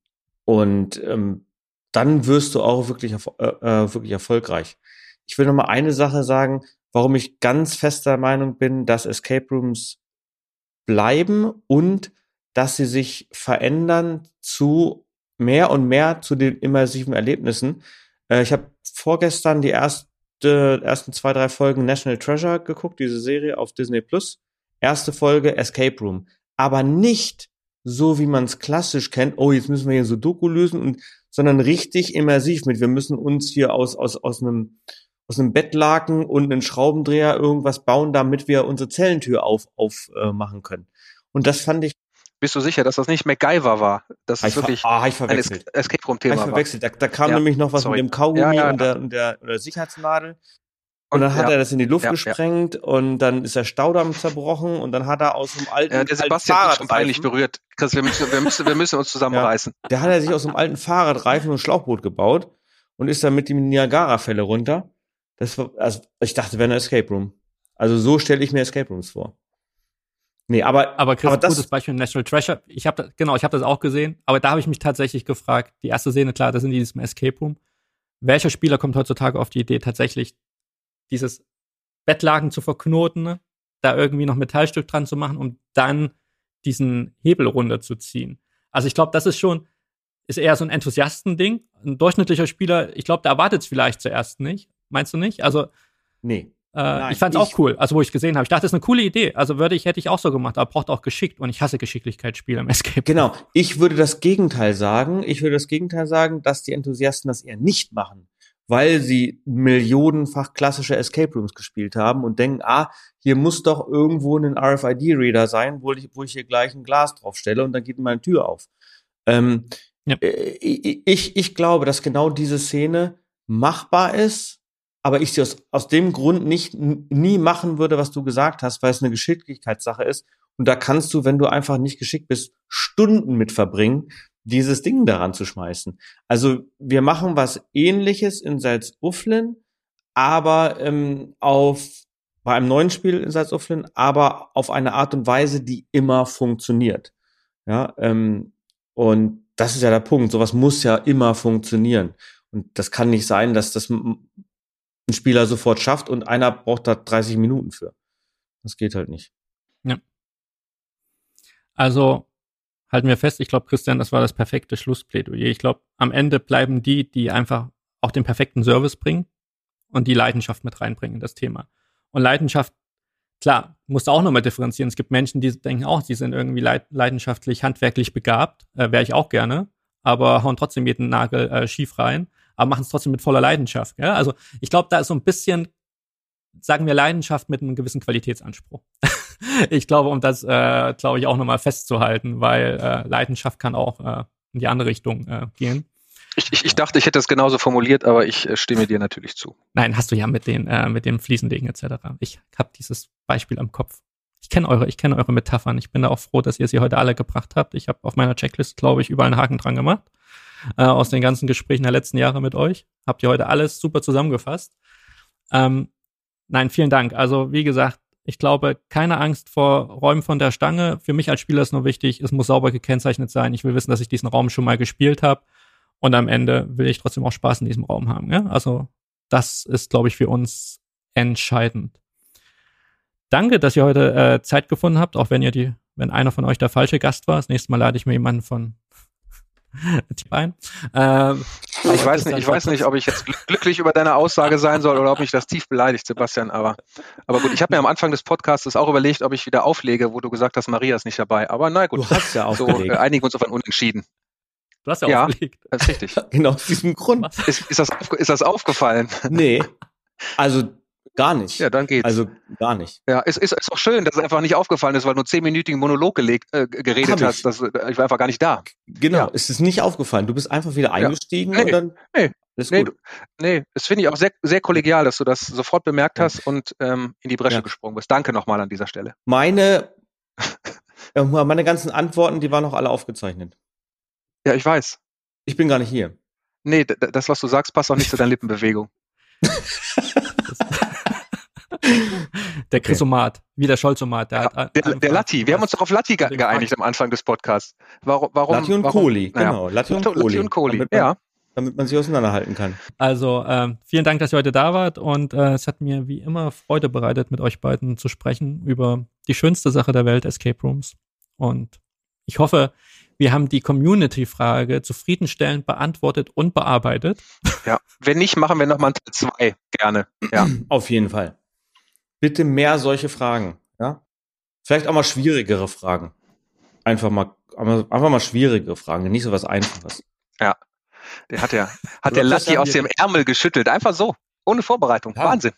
und ähm, dann wirst du auch wirklich, äh, äh, wirklich erfolgreich. Ich will noch mal eine Sache sagen, warum ich ganz fester Meinung bin, dass Escape Rooms bleiben und dass sie sich verändern zu mehr und mehr zu den immersiven Erlebnissen. Äh, ich habe vorgestern die erste, ersten zwei, drei Folgen National Treasure geguckt, diese Serie auf Disney Plus. Erste Folge Escape Room. Aber nicht so, wie man es klassisch kennt. Oh, jetzt müssen wir hier so Doku lösen und, sondern richtig immersiv mit. Wir müssen uns hier aus, aus, aus einem, aus einem Bettlaken und einen Schraubendreher irgendwas bauen, damit wir unsere Zellentür auf, aufmachen äh, können. Und das fand ich bist du sicher, dass das nicht MacGyver war? Das ist wirklich ah, ich ein Escape Room Thema. Ich verwechselt. Da, da kam ja, nämlich noch was sorry. mit dem Kaugummi ja, ja, und, der, und, der, und der Sicherheitsnadel. Und dann hat er das in die Luft gesprengt und dann ist der Staudamm zerbrochen und dann hat er aus dem alten, ja, der Sebastian alten Fahrradreifen peinlich berührt. Chris, wir müssen, wir müssen, wir müssen uns *laughs* zusammenreißen. der hat er sich aus dem alten Fahrradreifen und Schlauchboot gebaut und ist dann mit dem Niagara-Fälle runter. Das war, also ich dachte, wäre eine Escape Room. Also so stelle ich mir Escape Rooms vor. Nee, aber aber, Chris, aber das gutes Beispiel National Treasure. Ich habe genau, ich habe das auch gesehen, aber da habe ich mich tatsächlich gefragt, die erste Szene klar, das sind die in diesem Escape Room. Welcher Spieler kommt heutzutage auf die Idee tatsächlich dieses Bettlaken zu verknoten, ne? da irgendwie noch Metallstück dran zu machen, um dann diesen Hebel runterzuziehen? Also ich glaube, das ist schon ist eher so ein Enthusiastending. Ein durchschnittlicher Spieler, ich glaube, der erwartet es vielleicht zuerst nicht. Meinst du nicht? Also Nee. Äh, ich fand es auch cool, also wo ich gesehen habe. Ich dachte, das ist eine coole Idee. Also würde ich, hätte ich auch so gemacht, aber braucht auch geschickt und ich hasse Geschicklichkeitsspiele im Escape. Genau. Ich würde das Gegenteil sagen. Ich würde das Gegenteil sagen, dass die Enthusiasten das eher nicht machen, weil sie millionenfach klassische Escape Rooms gespielt haben und denken, ah, hier muss doch irgendwo ein RFID-Reader sein, wo ich, wo ich hier gleich ein Glas draufstelle und dann geht meine Tür auf. Ähm, ja. Äh, ich, ich glaube, dass genau diese Szene machbar ist aber ich sie aus, aus dem Grund nicht nie machen würde, was du gesagt hast, weil es eine Geschicklichkeitssache ist. Und da kannst du, wenn du einfach nicht geschickt bist, Stunden mit verbringen, dieses Ding daran zu schmeißen. Also wir machen was ähnliches in Salzuflen, aber ähm, auf bei einem neuen Spiel in Salzuflen, aber auf eine Art und Weise, die immer funktioniert. Ja, ähm, und das ist ja der Punkt. Sowas muss ja immer funktionieren. Und das kann nicht sein, dass das ein Spieler sofort schafft und einer braucht da 30 Minuten für. Das geht halt nicht. Ja. Also halten wir fest, ich glaube, Christian, das war das perfekte Schlussplädoyer. Ich glaube, am Ende bleiben die, die einfach auch den perfekten Service bringen und die Leidenschaft mit reinbringen in das Thema. Und Leidenschaft, klar, musst du auch nochmal differenzieren. Es gibt Menschen, die denken auch, sie sind irgendwie leidenschaftlich, handwerklich begabt, äh, wäre ich auch gerne, aber hauen trotzdem jeden Nagel äh, schief rein aber machen es trotzdem mit voller Leidenschaft. Ja? Also ich glaube, da ist so ein bisschen, sagen wir, Leidenschaft mit einem gewissen Qualitätsanspruch. *laughs* ich glaube, um das, äh, glaube ich, auch nochmal festzuhalten, weil äh, Leidenschaft kann auch äh, in die andere Richtung äh, gehen. Ich, ich, ich dachte, ich hätte es genauso formuliert, aber ich äh, stimme dir natürlich zu. Nein, hast du ja mit den äh, mit dem Fliesenlegen etc. Ich habe dieses Beispiel am Kopf. Ich kenne eure, ich kenne eure Metaphern. Ich bin da auch froh, dass ihr sie heute alle gebracht habt. Ich habe auf meiner Checklist, glaube ich, überall einen Haken dran gemacht äh, aus den ganzen Gesprächen der letzten Jahre mit euch. Habt ihr heute alles super zusammengefasst. Ähm, nein, vielen Dank. Also wie gesagt, ich glaube, keine Angst vor Räumen von der Stange. Für mich als Spieler ist nur wichtig, es muss sauber gekennzeichnet sein. Ich will wissen, dass ich diesen Raum schon mal gespielt habe. Und am Ende will ich trotzdem auch Spaß in diesem Raum haben. Ja? Also das ist, glaube ich, für uns entscheidend. Danke, dass ihr heute äh, Zeit gefunden habt, auch wenn ihr die, wenn einer von euch der falsche Gast war. Das nächste Mal lade ich mir jemanden von *laughs* ein. Ähm, ich weiß nicht, ich weiß nicht, ob ich jetzt glücklich über deine Aussage sein soll oder ob mich das tief beleidigt, Sebastian. Aber, aber gut, ich habe mir am Anfang des Podcasts auch überlegt, ob ich wieder auflege, wo du gesagt hast, Maria ist nicht dabei. Aber na gut, du hast ja aufgelegt. so äh, einigen wir uns auf ein Unentschieden. Du hast ja, ja aufgelegt. Das ist richtig. *laughs* genau aus diesem Grund. Ist, ist, das, ist das aufgefallen? Nee. Also Gar nicht. Ja, dann geht's. Also gar nicht. Ja, es ist, ist auch schön, dass es einfach nicht aufgefallen ist, weil du einen zehnminütigen Monolog gelegt, äh, geredet Hab hast. ich. Das, äh, ich war einfach gar nicht da. Genau, Ja. es ist nicht aufgefallen. Du bist einfach wieder eingestiegen Nee, und dann nee, alles Nee, gut. du, nee, das finde ich auch sehr, sehr kollegial, dass du das sofort bemerkt hast und ähm, in die Bresche Ja. gesprungen bist. Danke nochmal an dieser Stelle. Meine, *laughs* meine ganzen Antworten, die waren noch alle aufgezeichnet. Ja, ich weiß. Ich bin gar nicht hier. Nee, das, was du sagst, passt auch nicht zu deiner *laughs* Lippenbewegung. *laughs* Der Chrysomat, wie der Scholzomat. Der, hat Der, der Latti, wir haben uns doch auf Latti ge geeinigt am Anfang des Podcasts. Warum? warum Latti und warum, Kohli, naja. genau. Latti und Kohli. Latti und Kohli, Damit man, ja. damit man sich auseinanderhalten kann. Also, ähm, vielen Dank, dass ihr heute da wart und äh, es hat mir wie immer Freude bereitet, mit euch beiden zu sprechen über die schönste Sache der Welt, Escape Rooms. Und ich hoffe, wir haben die Community-Frage zufriedenstellend beantwortet und bearbeitet. Ja. Wenn nicht, machen wir nochmal Teil 2. Gerne. Ja. Auf jeden Fall. Bitte mehr solche Fragen. Ja? Vielleicht auch mal schwierigere Fragen. Einfach mal, einfach mal schwierigere Fragen, nicht so was Einfaches. Der hat ja, *laughs* hat der Latti haben aus dem Ärmel geschüttelt. Einfach so. Ohne Vorbereitung. Ja. Wahnsinn.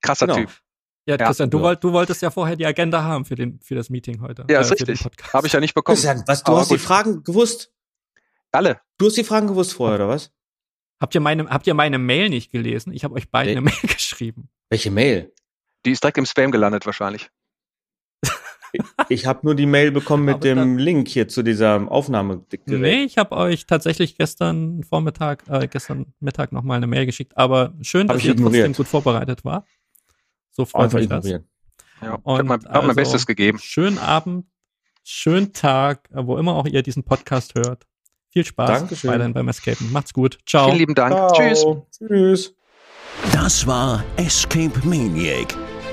Krasser Genau. Typ. Ja, Ja. Christian, du, Ja. wollt, du wolltest ja vorher die Agenda haben für, den, für das Meeting heute. Ja, ist äh, den richtig. Habe ich ja nicht bekommen. Christian, was, du Aber hast die gut. Fragen gewusst? Alle. Du hast die Fragen gewusst vorher, oder was? Habt ihr meine, habt ihr meine Mail nicht gelesen? Ich habe euch beide Nee. eine Mail *laughs* geschrieben. Welche Mail? Die ist direkt im Spam gelandet wahrscheinlich. Ich habe nur die Mail bekommen mit dem Link hier zu dieser Aufnahme. Nee, ich habe euch tatsächlich gestern Vormittag, äh, gestern Mittag nochmal eine Mail geschickt. Aber schön, Hab dass ich ihr trotzdem ignoriert. gut vorbereitet war. So freut Einfach mich das. Ja. Ich Und habe mein, hab mein also- Bestes gegeben. Schönen Abend, schönen Tag, wo immer auch ihr diesen Podcast hört. Viel Spaß Dankeschön. weiterhin beim Escapen. Macht's gut. Ciao. Vielen lieben Dank. Ciao. Tschüss. Tschüss. Das war Escape Maniac,